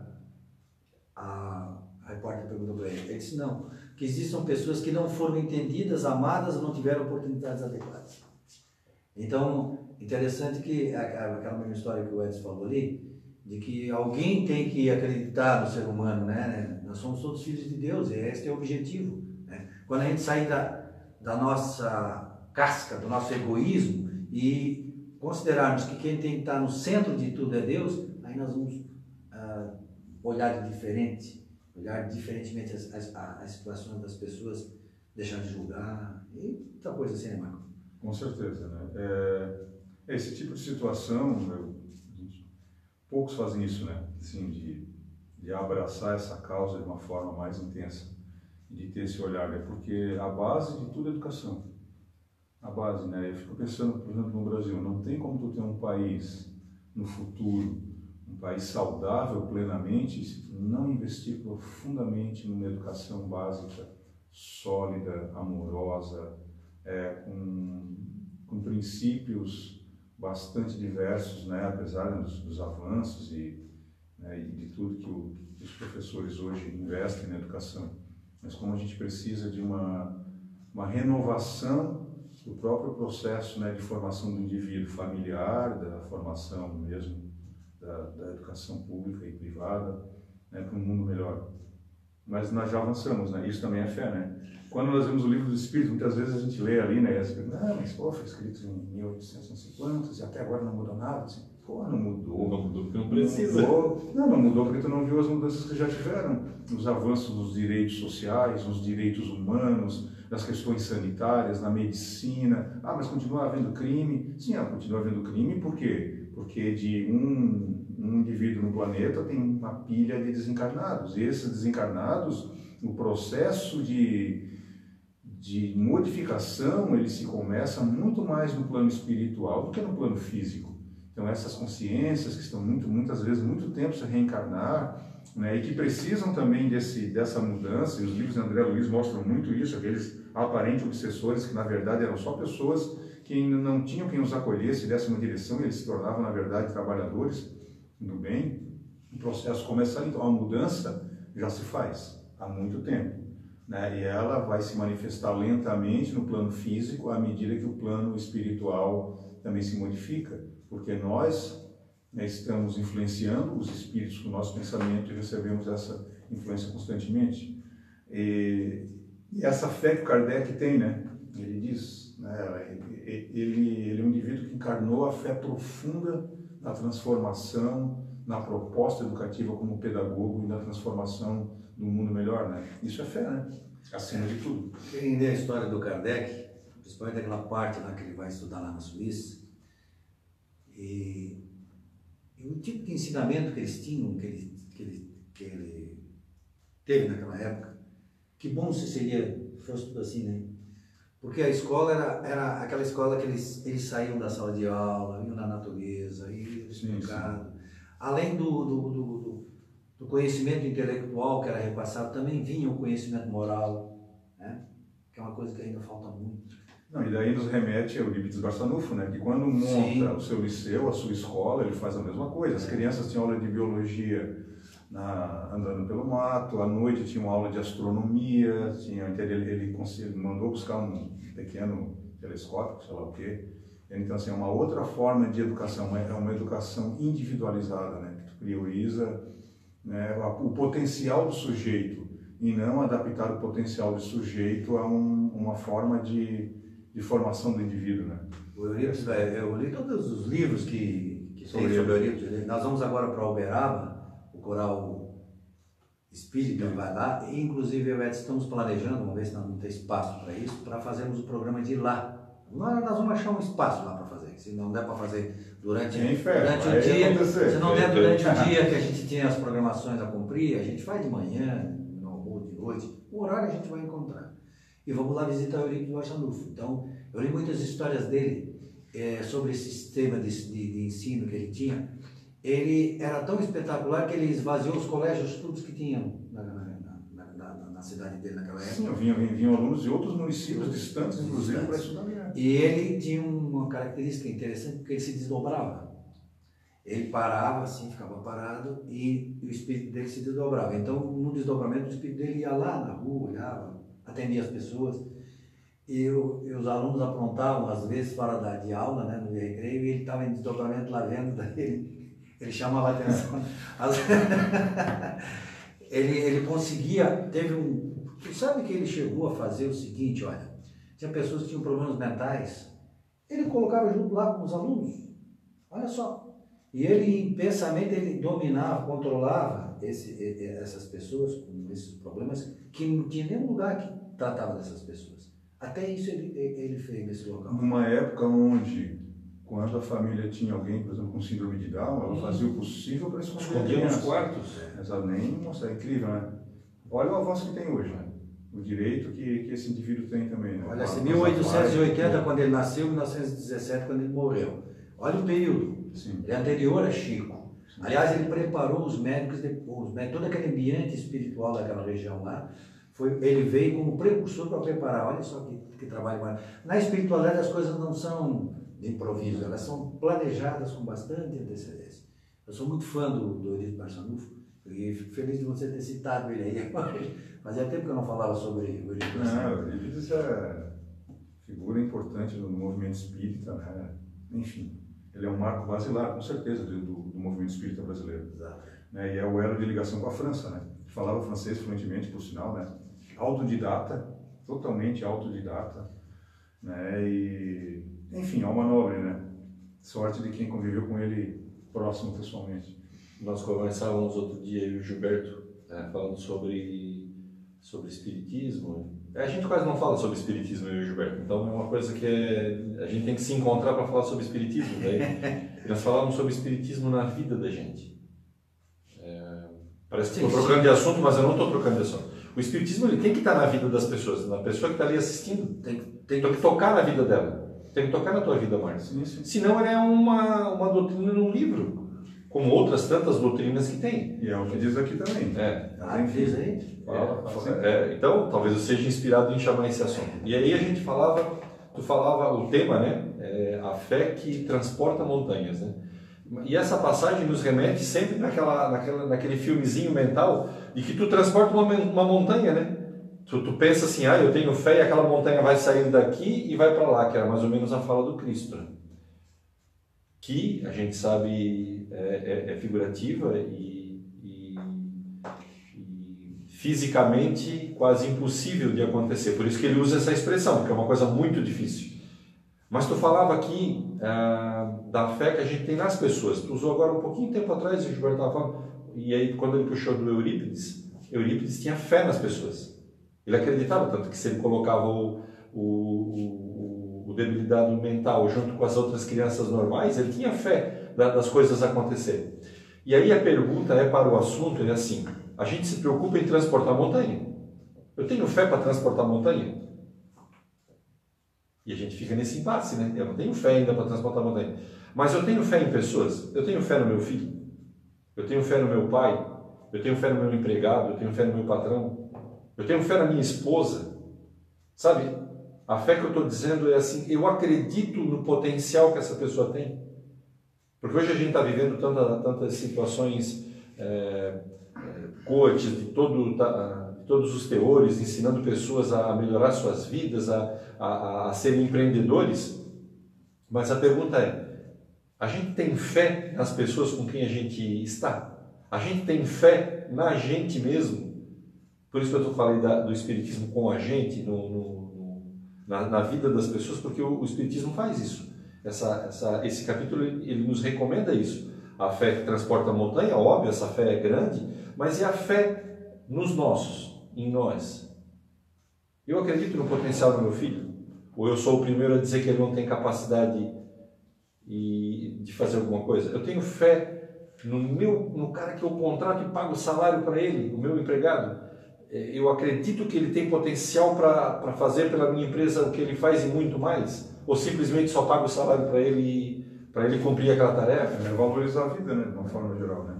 A, a repórter perguntou para ele. Ele disse não, que existam pessoas que não foram entendidas, amadas ou não tiveram oportunidades adequadas. Então, interessante que aquela mesma história que o Edson falou ali, de que alguém tem que acreditar no ser humano, né? Nós somos todos filhos de Deus, e este é o objetivo. Né? Quando a gente sair da, da nossa casca do nosso egoísmo e considerarmos que quem tem que estar no centro de tudo é Deus, aí nós vamos ah, olhar de diferente, olhar diferentemente as, as, situações das pessoas, deixar de julgar e outra coisa assim, né, Marco? Com certeza, né? É, esse tipo de situação, eu, poucos fazem isso, né? Assim, de, de abraçar essa causa de uma forma mais intensa, de ter esse olhar, né? Porque a base de tudo é educação a base, né? Eu fico pensando, por exemplo, no Brasil, não tem como tu ter um país no futuro, país saudável plenamente, se não investir profundamente numa educação básica, sólida, amorosa, é, com, com princípios bastante diversos, né? Apesar dos, dos avanços e, né, e de tudo que, o, que os professores hoje investem na educação. Mas como a gente precisa de uma, uma renovação do próprio processo né, de formação do indivíduo familiar, da formação mesmo da, da educação pública e privada, né, para um mundo melhor. Mas nós já avançamos, né? Isso também é fé, né? Quando nós vemos o livro dos Espíritos, muitas vezes a gente lê ali, né? E você ah, mas pô, foi escrito em 1850 e até agora não mudou nada. Assim, pô, não mudou. Não mudou porque não precisa. Não, mudou. não, não mudou porque tu não viu as mudanças que já tiveram. Os avanços dos direitos sociais, os direitos humanos, das questões sanitárias, na medicina. Ah, mas continua havendo crime? Sim, ah, continua havendo crime por quê? Porque de um, um indivíduo no planeta tem uma pilha de desencarnados. E esses desencarnados, o processo de, de modificação, ele se começa muito mais no plano espiritual do que no plano físico. Então, essas consciências que estão muito, muitas vezes muito tempo se reencarnar, né, e que precisam também desse, dessa mudança, e os livros de André Luiz mostram muito isso, aqueles aparentes obsessores que na verdade eram só pessoas que não tinham quem os acolhesse e desse uma direção, eles se tornavam na verdade trabalhadores do bem. O processo começa então, a mudança já se faz há muito tempo. Né? E ela vai se manifestar lentamente no plano físico à medida que o plano espiritual também se modifica, porque nós estamos influenciando os espíritos com o nosso pensamento e recebemos essa influência constantemente. E, essa fé que Kardec tem, né? Ele diz, né? Ele, ele é um indivíduo que encarnou a fé profunda na transformação, na proposta educativa como pedagogo e na transformação do mundo melhor, né? Isso é fé, né? Acima de tudo. Quem lê a história do Kardec, principalmente aquela parte lá que ele vai estudar lá na Suíça, e, e o tipo de ensinamento que eles tinham, que ele, que ele, que ele teve naquela época, que bom se seria, fosse tudo assim, né? Porque a escola era, era aquela escola que eles, eles saíam da sala de aula, iam na natureza, iam explicado. Além do, do, do, do, conhecimento intelectual que era repassado, também vinha o conhecimento moral, né? que é uma coisa que ainda falta muito. Não, e daí nos remete ao Euripides Barçanufo, né? que quando monta Sim. o seu liceu, a sua escola, ele faz a mesma coisa. As é. crianças tinham aula de biologia na, andando pelo mato, à noite tinha uma aula de astronomia, tinha, ele, ele mandou buscar um pequeno telescópio, sei lá o quê. Então, assim, é uma outra forma de educação, é uma educação individualizada, né? que prioriza né, o potencial do sujeito e não adaptar o potencial do sujeito a um, uma forma de, de formação do indivíduo. Né? Eu li, eu li todos os livros que, que tem sobre o Eurípides. Nós vamos agora para Uberaba, o coral espírita vai lá, e inclusive eu e estamos planejando, vamos ver se não tem espaço para isso, para fazermos o programa de lá, Nós, nós vamos achar um espaço lá para fazer. Se não der para fazer durante, Tem fé, durante o vai dia, acontecer. se não der durante o dia que a gente tinha as programações a cumprir, a gente faz de manhã, almoço, de noite, o horário a gente vai encontrar. E vamos lá visitar o Eurípides Barçanufo. Então, eu li muitas histórias dele eh, sobre esse sistema de, de, de ensino que ele tinha. Ele era tão espetacular que ele esvaziou os colégios todos que tinham na, na, na, na- cidade dele naquela época. Sim, vinham, vinham, vinham alunos de outros municípios distantes, inclusive, para estudar. E ele tinha uma característica interessante porque ele se desdobrava. Ele parava assim, ficava parado e o espírito dele se desdobrava. Então, no desdobramento, o espírito dele ia lá na rua, olhava, atendia as pessoas. E, o- e os alunos aprontavam, às vezes, fora da, de aula, né, no recreio, e ele estava em desdobramento lá vendo, daí ele, ele chamava a atenção. As- ele, ele conseguia, teve um. Tu sabe que ele chegou a fazer o seguinte, olha, tinha pessoas que tinham problemas mentais, ele colocava junto lá com os alunos. Olha só. E ele, em pensamento, ele dominava, controlava esse, essas pessoas com esses problemas, que não tinha nenhum lugar que tratava dessas pessoas. Até isso ele, ele fez nesse local. Numa época onde, quando a família tinha alguém, por exemplo, com síndrome de Down, ela Hum. fazia o possível para esconder Escondia nos quartos. Mas ela nem mostra, é incrível, né? Olha o avanço que tem hoje, né? O direito que, que esse indivíduo tem também, né? Olha, assim, a- 1880, quando ele nasceu, 1917, quando ele morreu. Olha o período. Sim. Ele é anterior a Chico. Aliás, ele preparou os médicos depois, né? todo aquele ambiente espiritual daquela região lá. Foi, ele veio como precursor para preparar. Olha só que, que trabalho maravilhoso. Na espiritualidade, as coisas não são de improviso, elas são planejadas com bastante antecedência. Eu sou muito fã do, do Eurípides Barçanufo e fico feliz de você ter citado ele aí. Fazia tempo que eu não falava sobre o Eurípides Barçanufo. Não, o Eurípides é figura importante no movimento espírita, né? Enfim, ele é um marco basilar, com certeza, do, do, do movimento espírita brasileiro. Exato. né? E é o elo de ligação com a França, né? Falava francês fluentemente, por sinal, né? Autodidata, totalmente autodidata, né? E, enfim, alma nobre, né? Sorte de quem conviveu com ele próximo pessoalmente. Nós conversávamos outro dia, eu e o Gilberto, né, falando sobre, sobre espiritismo. A gente quase não fala sobre espiritismo, eu e o Gilberto. Então é uma coisa que é, a gente tem que se encontrar para falar sobre espiritismo. Daí nós falávamos sobre espiritismo na vida da gente. É, parece que estou trocando de assunto, mas eu não estou trocando de assunto. O espiritismo ele tem que estar na vida das pessoas, na pessoa que está ali assistindo. Tem, tem Tem que tocar na vida dela. Tem que tocar na tua vida, sim. Senão ele é uma, uma doutrina num livro, como outras tantas doutrinas que tem. E é o que diz aqui também. É, Ah, fez aí? Fala, é, fala. é, então, talvez eu seja inspirado em chamar esse assunto. E aí a gente falava, tu falava o tema, né? É, a fé que transporta montanhas, né? E essa passagem nos remete sempre naquela, naquela, naquele filmezinho mental de que tu transporta uma, uma montanha, né? Tu, tu pensa assim, ah, eu tenho fé e aquela montanha vai sair daqui e vai para lá, que era mais ou menos a fala do Cristo. né? Que a gente sabe é, é- é figurativa e, e- e fisicamente quase impossível de acontecer. Por isso que ele usa essa expressão, porque é uma coisa muito difícil. Mas tu falava aqui ah, da fé que a gente tem nas pessoas. Tu usou agora um pouquinho tempo atrás, o Gilberto estava falando, e aí quando ele puxou do Eurípides, Eurípides tinha fé nas pessoas. Ele acreditava, tanto que se ele colocava o, o, o, o debilidade mental junto com as outras crianças normais, ele tinha fé da- das coisas acontecerem. E aí a pergunta é para o assunto, é assim, a gente se preocupa em transportar montanha. Eu tenho fé para transportar montanha? E a gente fica nesse impasse, né? Eu não tenho fé ainda para transportar montanha. Mas eu tenho fé em pessoas. Eu tenho fé no meu filho. Eu tenho fé no meu pai. Eu tenho fé no meu empregado. Eu tenho fé no meu patrão. Eu tenho fé na minha esposa. Sabe? A fé que eu estou dizendo é assim: eu acredito no potencial que essa pessoa tem. Porque hoje a gente está vivendo tanta, tantas situações, é, de, todo, de todos os teores, ensinando pessoas a melhorar suas vidas, a, a, a serem empreendedores. Mas a pergunta é: a gente tem fé nas pessoas com quem a gente está? A gente tem fé na gente mesmo? Por isso que eu falei da, do Espiritismo com a gente, no, no- na, na vida das pessoas, porque o, o Espiritismo faz isso. Essa, essa, esse capítulo ele nos recomenda isso. A fé que transporta a montanha, óbvio, essa fé é grande, mas é a fé nos nossos, em nós. Eu acredito no potencial do meu filho. Ou eu sou o primeiro a dizer que ele não tem capacidade e de fazer alguma coisa? Eu tenho fé no meu, no cara que eu contrato e pago salário para ele, o meu empregado. É, eu acredito que ele tem potencial para fazer pela minha empresa o que ele faz e muito mais? Ou simplesmente só pago o salário para ele para ele cumprir aquela tarefa? É valorizar a vida, né? De uma forma geral, né?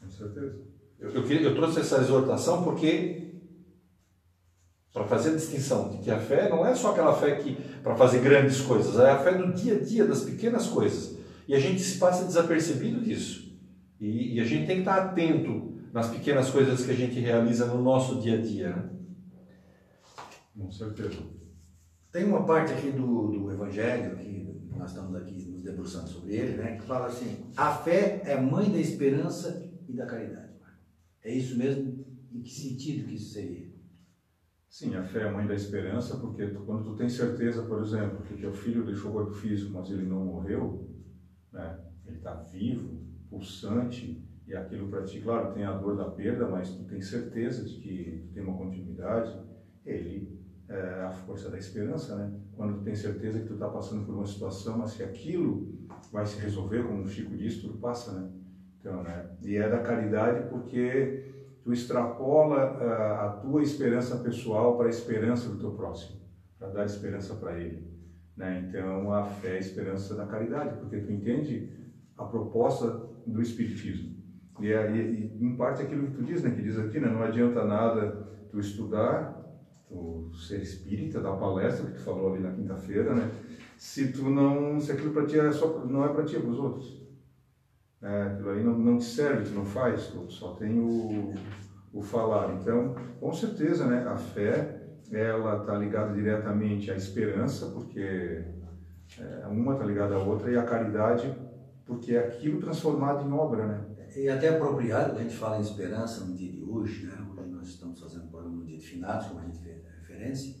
Com certeza. Eu, eu, eu trouxe essa exortação porque para fazer a distinção de que a fé não é só aquela fé que para fazer grandes coisas, é a fé do dia a dia, das pequenas coisas. E a gente se passa desapercebido disso. E, e a gente tem que estar atento nas pequenas coisas que a gente realiza no nosso dia a dia. Né? Com certeza. Tem uma parte aqui do, do Evangelho, que nós estamos aqui nos debruçando sobre ele, né, que fala assim: a fé é mãe da esperança e da caridade. É isso mesmo? Em que sentido que isso seria? Sim, a fé é a mãe da esperança, porque tu, quando tu tem certeza, por exemplo, que teu filho deixou o corpo físico, mas ele não morreu, né? ele está vivo, pulsante, e aquilo para ti, claro, tem a dor da perda, mas tu tem certeza de que tem uma continuidade, ele é a força da esperança, né? Quando tu tem certeza que tu está passando por uma situação, mas que aquilo vai se resolver, como o Chico disse, tudo passa, né? Então, né? E é da caridade porque tu extrapola uh, a tua esperança pessoal para a esperança do teu próximo, para dar esperança para ele. Né? Então, a fé é a esperança da caridade, porque tu entende a proposta do Espiritismo. E, é, e, e em parte aquilo que tu diz, né? que diz aqui, né? não adianta nada tu estudar, tu ser espírita, dar palestra, que tu falou ali na quinta-feira, né? se tu não, se aquilo para ti é só, não é para ti, é para os outros. É, aquilo aí não, não te serve, tu não faz, tu só tem o, o falar. Então, com certeza, né, a fé, ela está ligada diretamente à esperança, porque é, uma está ligada à outra, e a caridade, porque é aquilo transformado em obra, né? E até apropriado, a gente fala em esperança no dia de hoje, né? Hoje nós estamos fazendo um programa no dia de finados, como a gente fez referência,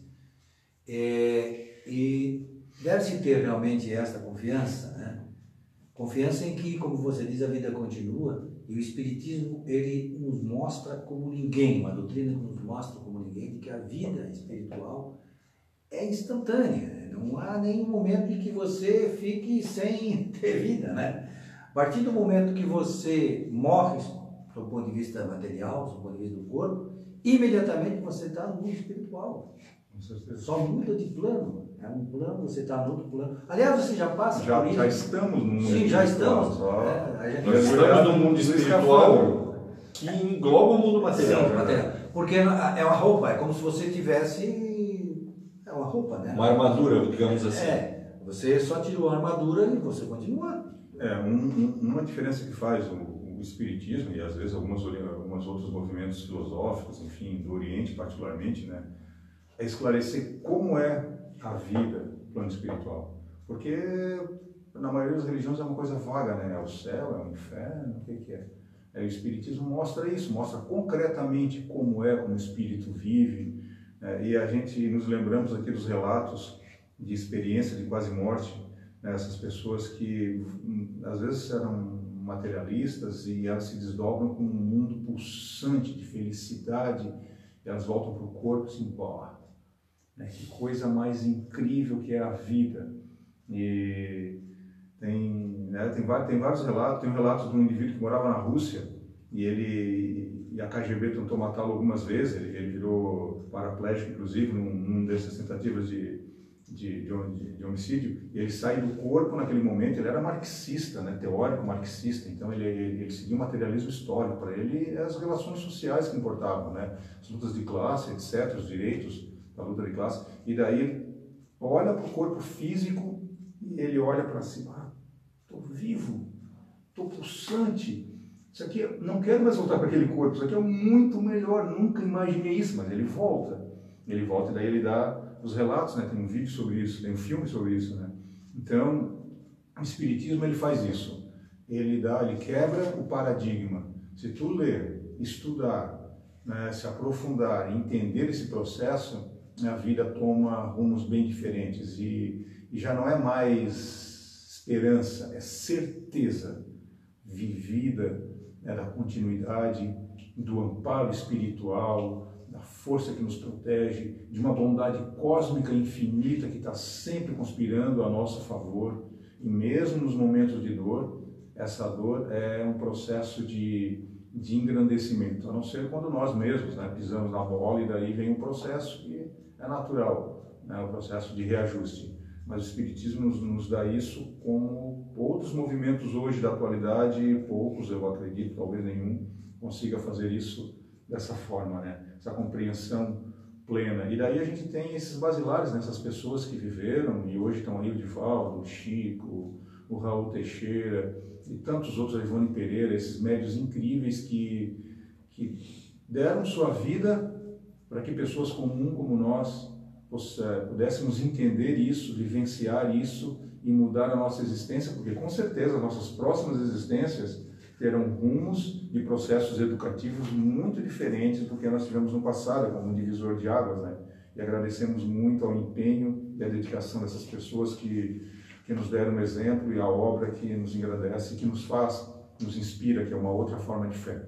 é, e deve-se ter realmente esta confiança, né? Confiança em que, como você diz, a vida continua e o Espiritismo ele nos mostra como ninguém, uma doutrina que nos mostra como ninguém, de que a vida espiritual é instantânea. Não há nenhum momento em que você fique sem ter vida, né? A partir do momento que você morre, do ponto de vista material, do ponto de vista do corpo, imediatamente você está no mundo espiritual. Só muda de plano. É um plano, você está no outro plano. Aliás, você já passa já, por isso. Já estamos no mundo Sim, já estamos. Só... É. Nós estamos no mundo espiritual que engloba o mundo material. Sim, material. Porque é uma roupa, é como se você tivesse. É uma roupa, né? Uma armadura, digamos assim. É. Você só tirou a armadura e você continua. É, um, um, uma diferença que faz o, o, Espiritismo e às vezes algumas, alguns outros movimentos filosóficos, enfim, do Oriente particularmente, né? É esclarecer como é a vida, plano espiritual. Porque na maioria das religiões é uma coisa vaga, né? É o céu, é o inferno, o que, que é? é? O Espiritismo mostra isso, mostra concretamente como é, como o Espírito vive. É, e a gente nos lembramos aqui dos relatos de experiência de quase morte, né? essas pessoas que às vezes eram materialistas e elas se desdobram com um mundo pulsante de felicidade, e elas voltam para o corpo assim, pô, né? Que coisa mais incrível que é a vida. E tem, né, tem, tem vários relatos. Tem um relato de um indivíduo que morava na Rússia e ele e a KGB tentou matá-lo algumas vezes. Ele, ele virou paraplégico, inclusive, num, num dessas tentativas de, de, de, de, homicídio. E ele sai do corpo naquele momento. Ele era marxista, né, teórico marxista. Então ele, ele, ele seguia o materialismo histórico. Para ele, as relações sociais que importavam, né, as lutas de classe, etc., os direitos da luta de classe, e daí olha para o corpo físico e ele olha para ah, estou vivo, estou pulsante, isso aqui, não quero mais voltar para aquele corpo, isso aqui é muito melhor, nunca imaginei isso, mas ele volta, ele volta e daí ele dá os relatos, né? tem um vídeo sobre isso, tem um filme sobre isso, né? então o Espiritismo ele faz isso, ele dá, ele quebra o paradigma, se tu ler, estudar, né, se aprofundar, entender esse processo, a vida toma rumos bem diferentes e, e já não é mais esperança, é certeza vivida né, da continuidade, do amparo espiritual, da força que nos protege, de uma bondade cósmica infinita que está sempre conspirando a nosso favor. E mesmo nos momentos de dor, essa dor é um processo de, de engrandecimento, a não ser quando nós mesmos né, pisamos na bola e daí vem um processo que é natural, né, o processo de reajuste. Mas o Espiritismo nos, nos dá isso como outros movimentos hoje da atualidade, poucos eu acredito, talvez nenhum, consiga fazer isso dessa forma, né? essa compreensão plena. E daí a gente tem esses basilares nessas pessoas que viveram e hoje estão aí o Divaldo, o Chico, o Raul Teixeira e tantos outros, a Ivone Pereira, esses médios incríveis que, que deram sua vida para que pessoas comuns como nós pudéssemos entender isso, vivenciar isso e mudar a nossa existência, porque com certeza nossas próximas existências terão rumos e processos educativos muito diferentes do que nós tivemos no passado, como um divisor de águas, né? E agradecemos muito ao empenho e à dedicação dessas pessoas que, que nos deram um exemplo e a obra que nos engrandece, que nos faz, nos inspira, que é uma outra forma de fé.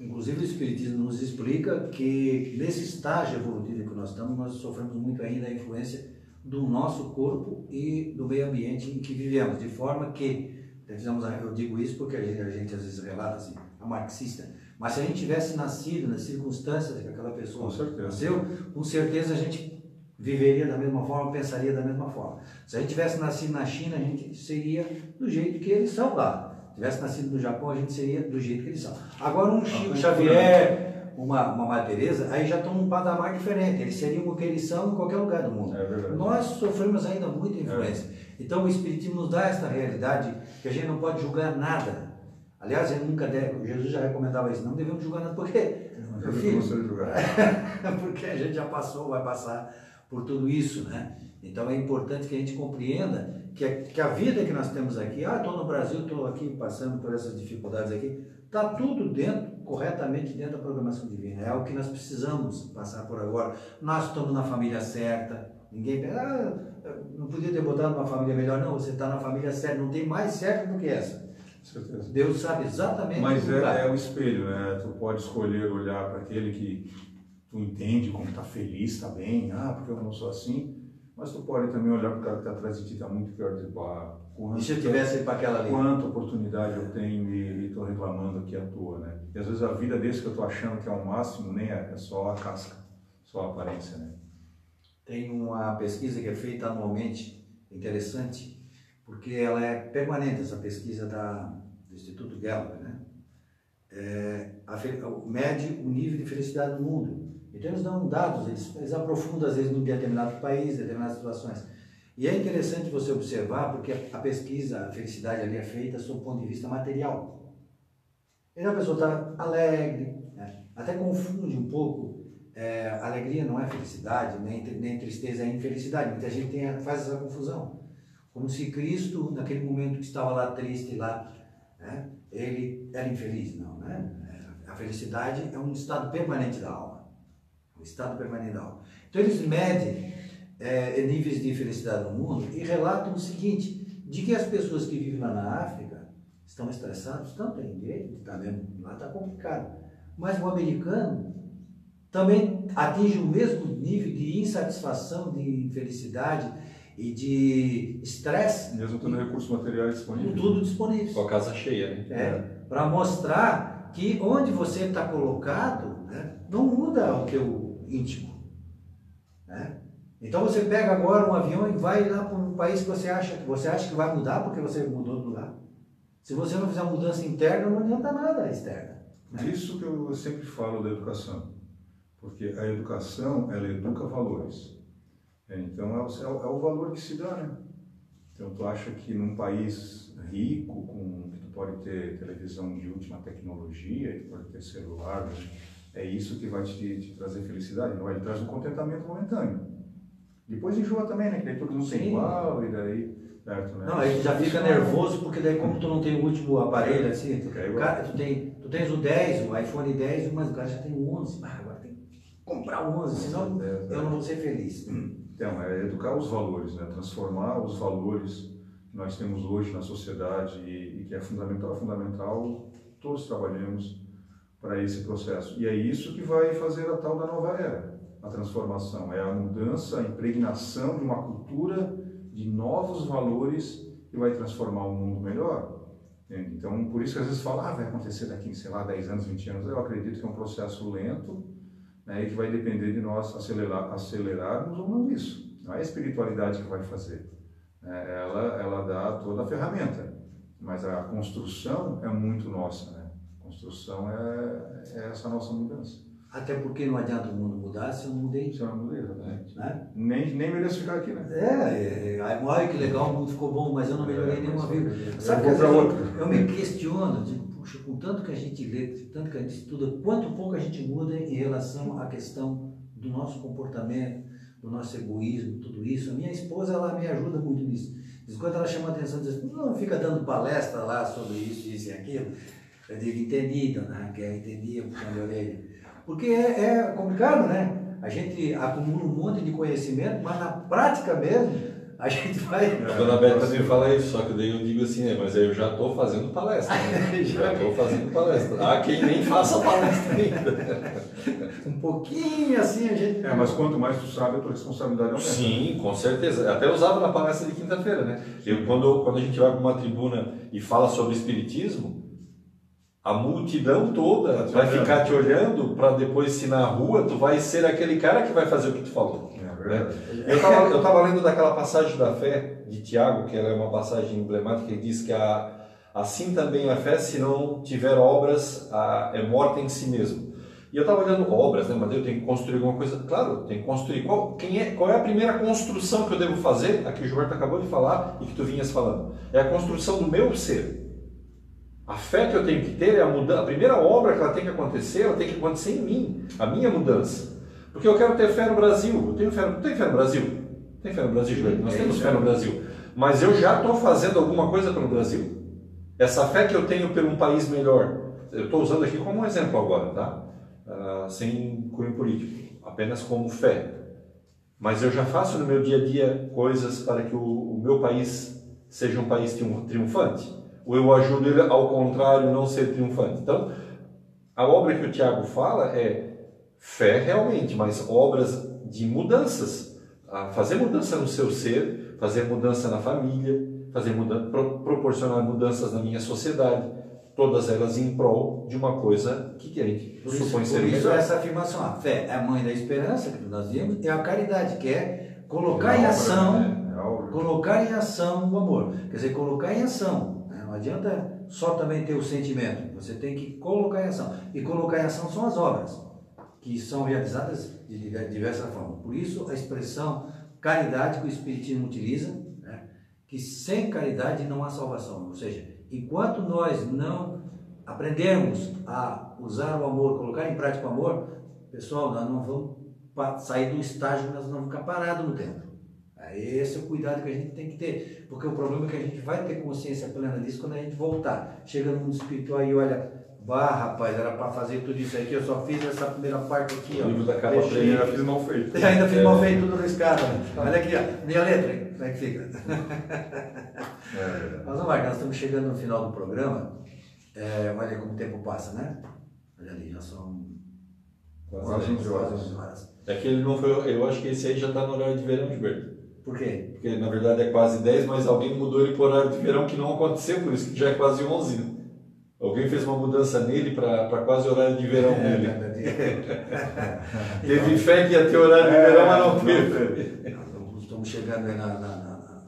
Inclusive o Espiritismo nos explica que nesse estágio evolutivo que nós estamos, nós sofremos muito ainda a influência do nosso corpo e do meio ambiente em que vivemos, de forma que eu digo isso porque a gente, a gente às vezes relata assim, a marxista, mas se a gente tivesse nascido nas circunstâncias que aquela pessoa com certeza. nasceu, com certeza a gente viveria da mesma forma, pensaria da mesma forma. Se a gente tivesse nascido na China, a gente seria do jeito que eles são lá. Se tivesse nascido no Japão, a gente seria do jeito que eles são. Agora um Chico Xavier, uma, uma Maria Teresa, aí já estão num patamar diferente. Eles seriam o que eles são em qualquer lugar do mundo. É Nós sofremos ainda muita influência. É. Então o Espiritismo nos dá esta realidade que a gente não pode julgar nada. Aliás, ele nunca deve, Jesus já recomendava isso, não devemos julgar nada, porque, meu filho, julgar. porque a gente já passou, vai passar por tudo isso, né? Então é importante que a gente compreenda que a, que a vida que nós temos aqui, ah, estou no Brasil, estou aqui passando por essas dificuldades aqui, está tudo dentro, corretamente dentro da programação divina. É o que nós precisamos passar por agora. Nós estamos na família certa, ninguém pensa, ah, não podia ter botado uma família melhor, não. Você está na família certa, não tem mais certo do que essa. Deus sabe exatamente Mas é, é, o espelho, né? Tu pode escolher olhar para aquele que tu entende como está feliz, está bem, ah, porque eu não sou assim. Mas tu pode também olhar para o cara que está atrás de ti, está muito pior de bar. E se eu tivesse para aquela ali? Quanta oportunidade eu tenho e estou reclamando aqui à toa, né? E às vezes a vida desse que eu estou achando que é o máximo, nem é, é só a casca, só a aparência, né? Tem uma pesquisa que é feita anualmente, interessante, porque ela é permanente, essa pesquisa da, do Instituto Gallup, né? É, a, mede o nível de felicidade no mundo. Então eles dão dados, eles, eles aprofundam às vezes num determinado país, determinadas situações. E é interessante você observar, porque a pesquisa, a felicidade ali é feita sob o ponto de vista material. E a pessoa está alegre, né? até confunde um pouco é, alegria não é felicidade, nem, nem tristeza é infelicidade. Muita gente tem, faz essa confusão. Como se Cristo, naquele momento que estava lá triste, lá, né, ele era infeliz. Não, né? A felicidade é um estado permanente da alma. Um estado alma. Então eles medem é, níveis de felicidade no mundo e relatam o seguinte, de que as pessoas que vivem lá na África estão estressadas, não tem direito, tá vendo? lá está complicado. Mas o americano também atinge o mesmo nível de insatisfação, de infelicidade e de estresse. Mesmo tendo recursos materiais disponíveis. Tudo disponível. Com a casa cheia, né? É, é. Para mostrar que onde você está colocado né, não muda o teu íntimo. Né? Então você pega agora um avião e vai lá para um país que você acha que você acha que vai mudar porque você mudou de lugar. Se você não fizer mudança interna, não adianta nada externa. Né? Isso que eu sempre falo da educação porque a educação, ela educa valores. É, então, é o, é o, valor que se dá, né? Então, tu acha que num país rico, com que tu pode ter televisão de última tecnologia, que pode ter celular, né? É isso que vai te, te, trazer felicidade, não? Ele traz um contentamento momentâneo. Depois enjoa também, né? Que daí todo mundo tem igual, e daí... Certo, né? Não, aí já fica nervoso, porque daí como tu não tem o último aparelho, assim, tu, cara, tu, tem, tu tens o 10, o iPhone 10, mas o cara já tem o 11. Ah, agora comprar 11, senão é, eu não vou ser feliz. Então, é educar os valores, né? transformar os valores que nós temos hoje na sociedade e, e que é fundamental, fundamental todos trabalhemos para esse processo. E é isso que vai fazer a tal da nova era, a transformação. É a mudança, a impregnação de uma cultura de novos valores que vai transformar o um mundo melhor. Então, por isso que às vezes fala, ah, vai acontecer daqui, sei lá, 10 anos, 20 anos. Eu acredito que é um processo lento né, e que vai depender de nós acelerar, acelerarmos ou não isso. Não é a espiritualidade que vai fazer. É, ela, ela dá toda a ferramenta, mas a construção é muito nossa. A construção é, é essa nossa mudança. Até porque não adianta o mundo mudar se eu não mudei. Se eu não mudei, exatamente. Né? Nem, nem mereço ficar aqui, né? É, é, olha que legal, o mundo ficou bom, mas eu não melhorei é, nenhuma vírgula. Sabe que, eu, eu me questiono, digo, puxa, com tanto que a gente lê, tanto que a gente estuda, quanto pouco a gente muda em relação à questão do nosso comportamento, do nosso egoísmo, tudo isso. A minha esposa, ela me ajuda muito nisso. Diz, quando ela chama a atenção, diz, não fica dando palestra lá sobre isso, isso e aquilo. Eu digo, entendi, dona Raquel, entendi, puxando a orelha. Porque é, é complicado, né? A gente acumula um monte de conhecimento, mas na prática mesmo, a gente vai. A dona Beth também fala isso, só que daí eu digo assim, é, mas eu já estou fazendo palestra. Né? já estou fazendo palestra. Há quem nem faça palestra ainda. um pouquinho assim a gente. É, mas quanto mais tu sabe, a tua responsabilidade aumenta. Sim, com certeza. Até usava na palestra de quinta-feira, né? Eu, quando, quando a gente vai para uma tribuna e fala sobre espiritismo, a multidão toda tá vai olhando. ficar te olhando para depois se na rua tu vai ser aquele cara que vai fazer o que tu falou. É né? Eu estava eu tava lendo daquela passagem da fé de Tiago, que é uma passagem emblemática, que diz que a, assim também a fé, se não tiver obras, a, é morta em si mesmo. E eu estava olhando obras, né? Mas eu tenho que construir alguma coisa. Claro, tem que construir. Qual, quem é, qual é a primeira construção que eu devo fazer? A que o Gilberto acabou de falar e que tu vinhas falando. É a construção do meu ser. A fé que eu tenho que ter é a mudança. A primeira obra que ela tem que acontecer, ela tem que acontecer em mim, a minha mudança. Porque eu quero ter fé no Brasil. Eu tenho fé, não tem fé no Brasil? Tem fé no Brasil, Joelho? Nós temos fé no Brasil. Mas eu já estou fazendo alguma coisa pelo Brasil? Essa fé que eu tenho por um país melhor, eu estou usando aqui como um exemplo agora, tá? Uh, sem cunho político, apenas como fé. Mas eu já faço no meu dia a dia coisas para que o, o meu país seja um país triunfante ou eu ajudo ele ao contrário não ser triunfante. Então, a obra que o Tiago fala é fé realmente, mas obras de mudanças, fazer mudança no seu ser, fazer mudança na família, fazer mudança, pro, proporcionar mudanças na minha sociedade, todas elas em prol de uma coisa que a gente por supõe isso, ser por isso essa afirmação, a fé é a mãe da esperança que nós vimos, e a caridade que é colocar é em ação, né? é colocar em ação o amor, quer dizer, colocar em ação não adianta só também ter o sentimento, você tem que colocar em ação. E colocar em ação são as obras, que são realizadas de diversas formas. Por isso, a expressão caridade que o Espiritismo utiliza, né, que sem caridade não há salvação. Ou seja, enquanto nós não aprendermos a usar o amor, colocar em prática o amor, pessoal, nós não vamos sair do estágio, nós não vamos ficar parados no tempo. Esse é o cuidado que a gente tem que ter, porque o problema é que a gente vai ter consciência plena disso quando a gente voltar. Chega no mundo espiritual e olha, bah, rapaz, era para fazer tudo isso aqui, eu só fiz essa primeira parte aqui, ó. O livro da capa ainda fiz mal feito. ainda fiz é. mal feito, tudo riscado. Né? Olha aqui, ó, minha letra, como é que fica? É. Mas, Marcos, nós estamos chegando no final do programa. É, olha como o tempo passa, né? Olha ali, já são quase 11 horas. horas. É que ele não foi, eu acho que esse aí já está no horário de verão, Gilberto. Por quê? Porque na verdade é quase 10, mas alguém mudou ele para o horário de verão que não aconteceu, por isso que já é quase 11. Né? Alguém fez uma mudança nele para quase horário de verão é, nele. teve fé que ia ter horário de é, verão, mas não teve. Nós estamos chegando aí na, na, na,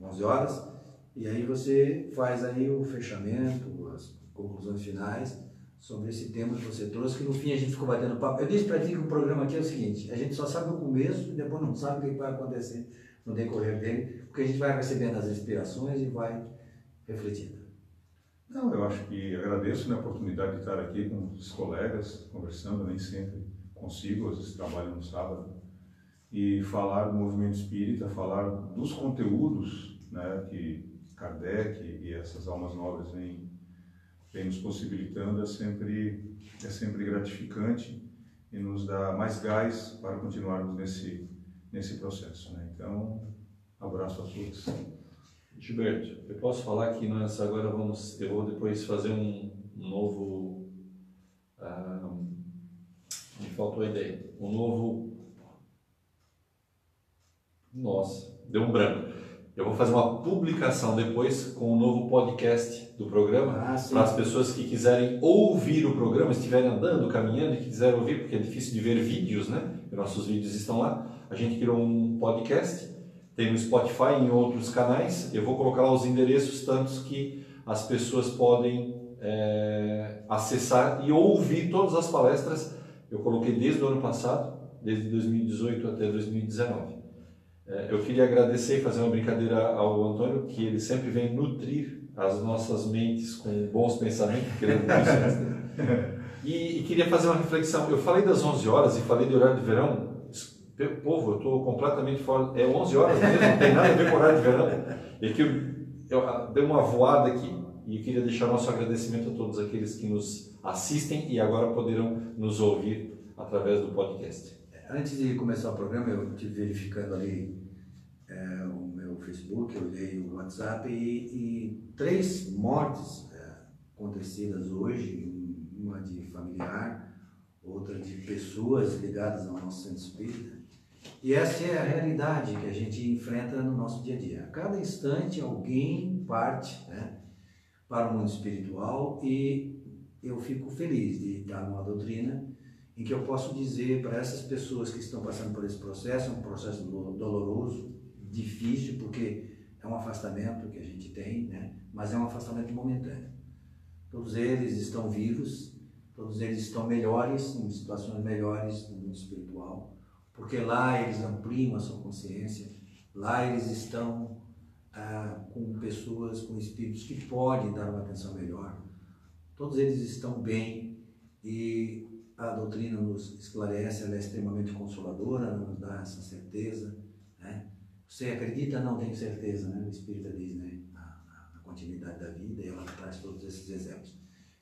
na 11 horas, e aí você faz aí o fechamento, as conclusões finais sobre esse tema que você trouxe, que no fim a gente ficou batendo papo. Eu disse para ti que o programa aqui é o seguinte, a gente só sabe o começo e depois não sabe o que vai acontecer no decorrer dele, porque a gente vai recebendo as inspirações e vai refletindo. Não, eu acho que agradeço a oportunidade de estar aqui com os colegas, conversando, nem sempre consigo, às vezes trabalho no sábado, e falar do movimento espírita, falar dos conteúdos né, que Kardec e essas almas nobres vêm vem nos possibilitando é sempre, é sempre gratificante e nos dá mais gás para continuarmos nesse, nesse processo. Né? Então, abraço a todos. Gilberto, eu posso falar que nós agora vamos, eu vou depois fazer um, novo Ah, me faltou a ideia. Um novo. Nossa, deu um branco. Eu vou fazer uma publicação depois com um novo podcast do programa Ah, para as pessoas que quiserem ouvir o programa, estiverem andando, caminhando e quiserem ouvir, porque é difícil de ver vídeos, né? E nossos vídeos estão lá. A gente criou um podcast, tem no Spotify e em outros canais. Eu vou colocar lá os endereços tantos que as pessoas podem é, acessar e ouvir todas as palestras. Eu coloquei desde o ano passado, desde 2018 até 2019. É, eu queria agradecer e fazer uma brincadeira ao Antônio, que ele sempre vem nutrir as nossas mentes com bons pensamentos, querendo isso. E, e queria fazer uma reflexão. Eu falei das 11 horas e falei de horário de verão. Povo, eu estou completamente fora. É 11 horas mesmo, não tem nada a ver com horário de verão. É que eu, eu dei uma voada aqui e eu queria deixar nosso agradecimento a todos aqueles que nos assistem e agora poderão nos ouvir através do podcast. Antes de começar o programa, eu estive verificando ali é, o meu Facebook, eu olhei o WhatsApp e, e três mortes é, acontecidas hoje, uma de familiar, outra de pessoas ligadas ao nosso centro espírita. E essa é a realidade que a gente enfrenta no nosso dia a dia. A cada instante alguém parte né, para o mundo espiritual e eu fico feliz de estar numa doutrina em que eu posso dizer para essas pessoas que estão passando por esse processo, é um processo doloroso, difícil, porque é um afastamento que a gente tem, né? mas é um afastamento momentâneo. Todos eles estão vivos, todos eles estão melhores, em situações melhores no mundo espiritual, porque lá eles ampliam a sua consciência, lá eles estão ah, com pessoas, com espíritos que podem dar uma atenção melhor. Todos eles estão bem e a doutrina nos esclarece, ela é extremamente consoladora, nos dá essa certeza. Né? Você acredita? Não, tenho certeza, né? o Espírita diz, né? na, na continuidade da vida, e ela traz todos esses exemplos.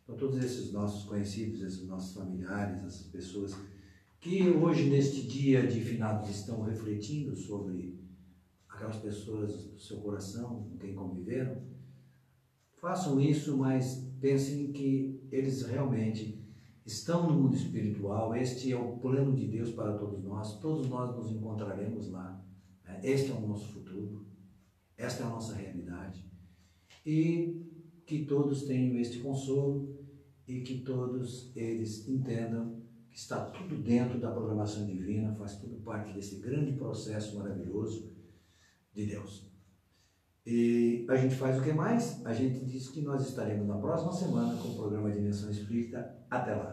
Então, todos esses nossos conhecidos, esses nossos familiares, essas pessoas que hoje, neste dia de finados, estão refletindo sobre aquelas pessoas do seu coração, com quem conviveram, façam isso, mas pensem que eles realmente estão no mundo espiritual, este é o plano de Deus para todos nós, todos nós nos encontraremos lá. Né? Este é o nosso futuro, esta é a nossa realidade. E que todos tenham este consolo e que todos eles entendam que está tudo dentro da programação divina, faz tudo parte desse grande processo maravilhoso de Deus. E a gente faz o que mais? A gente diz que nós estaremos na próxima semana com o programa Dimensão Espírita. Até lá!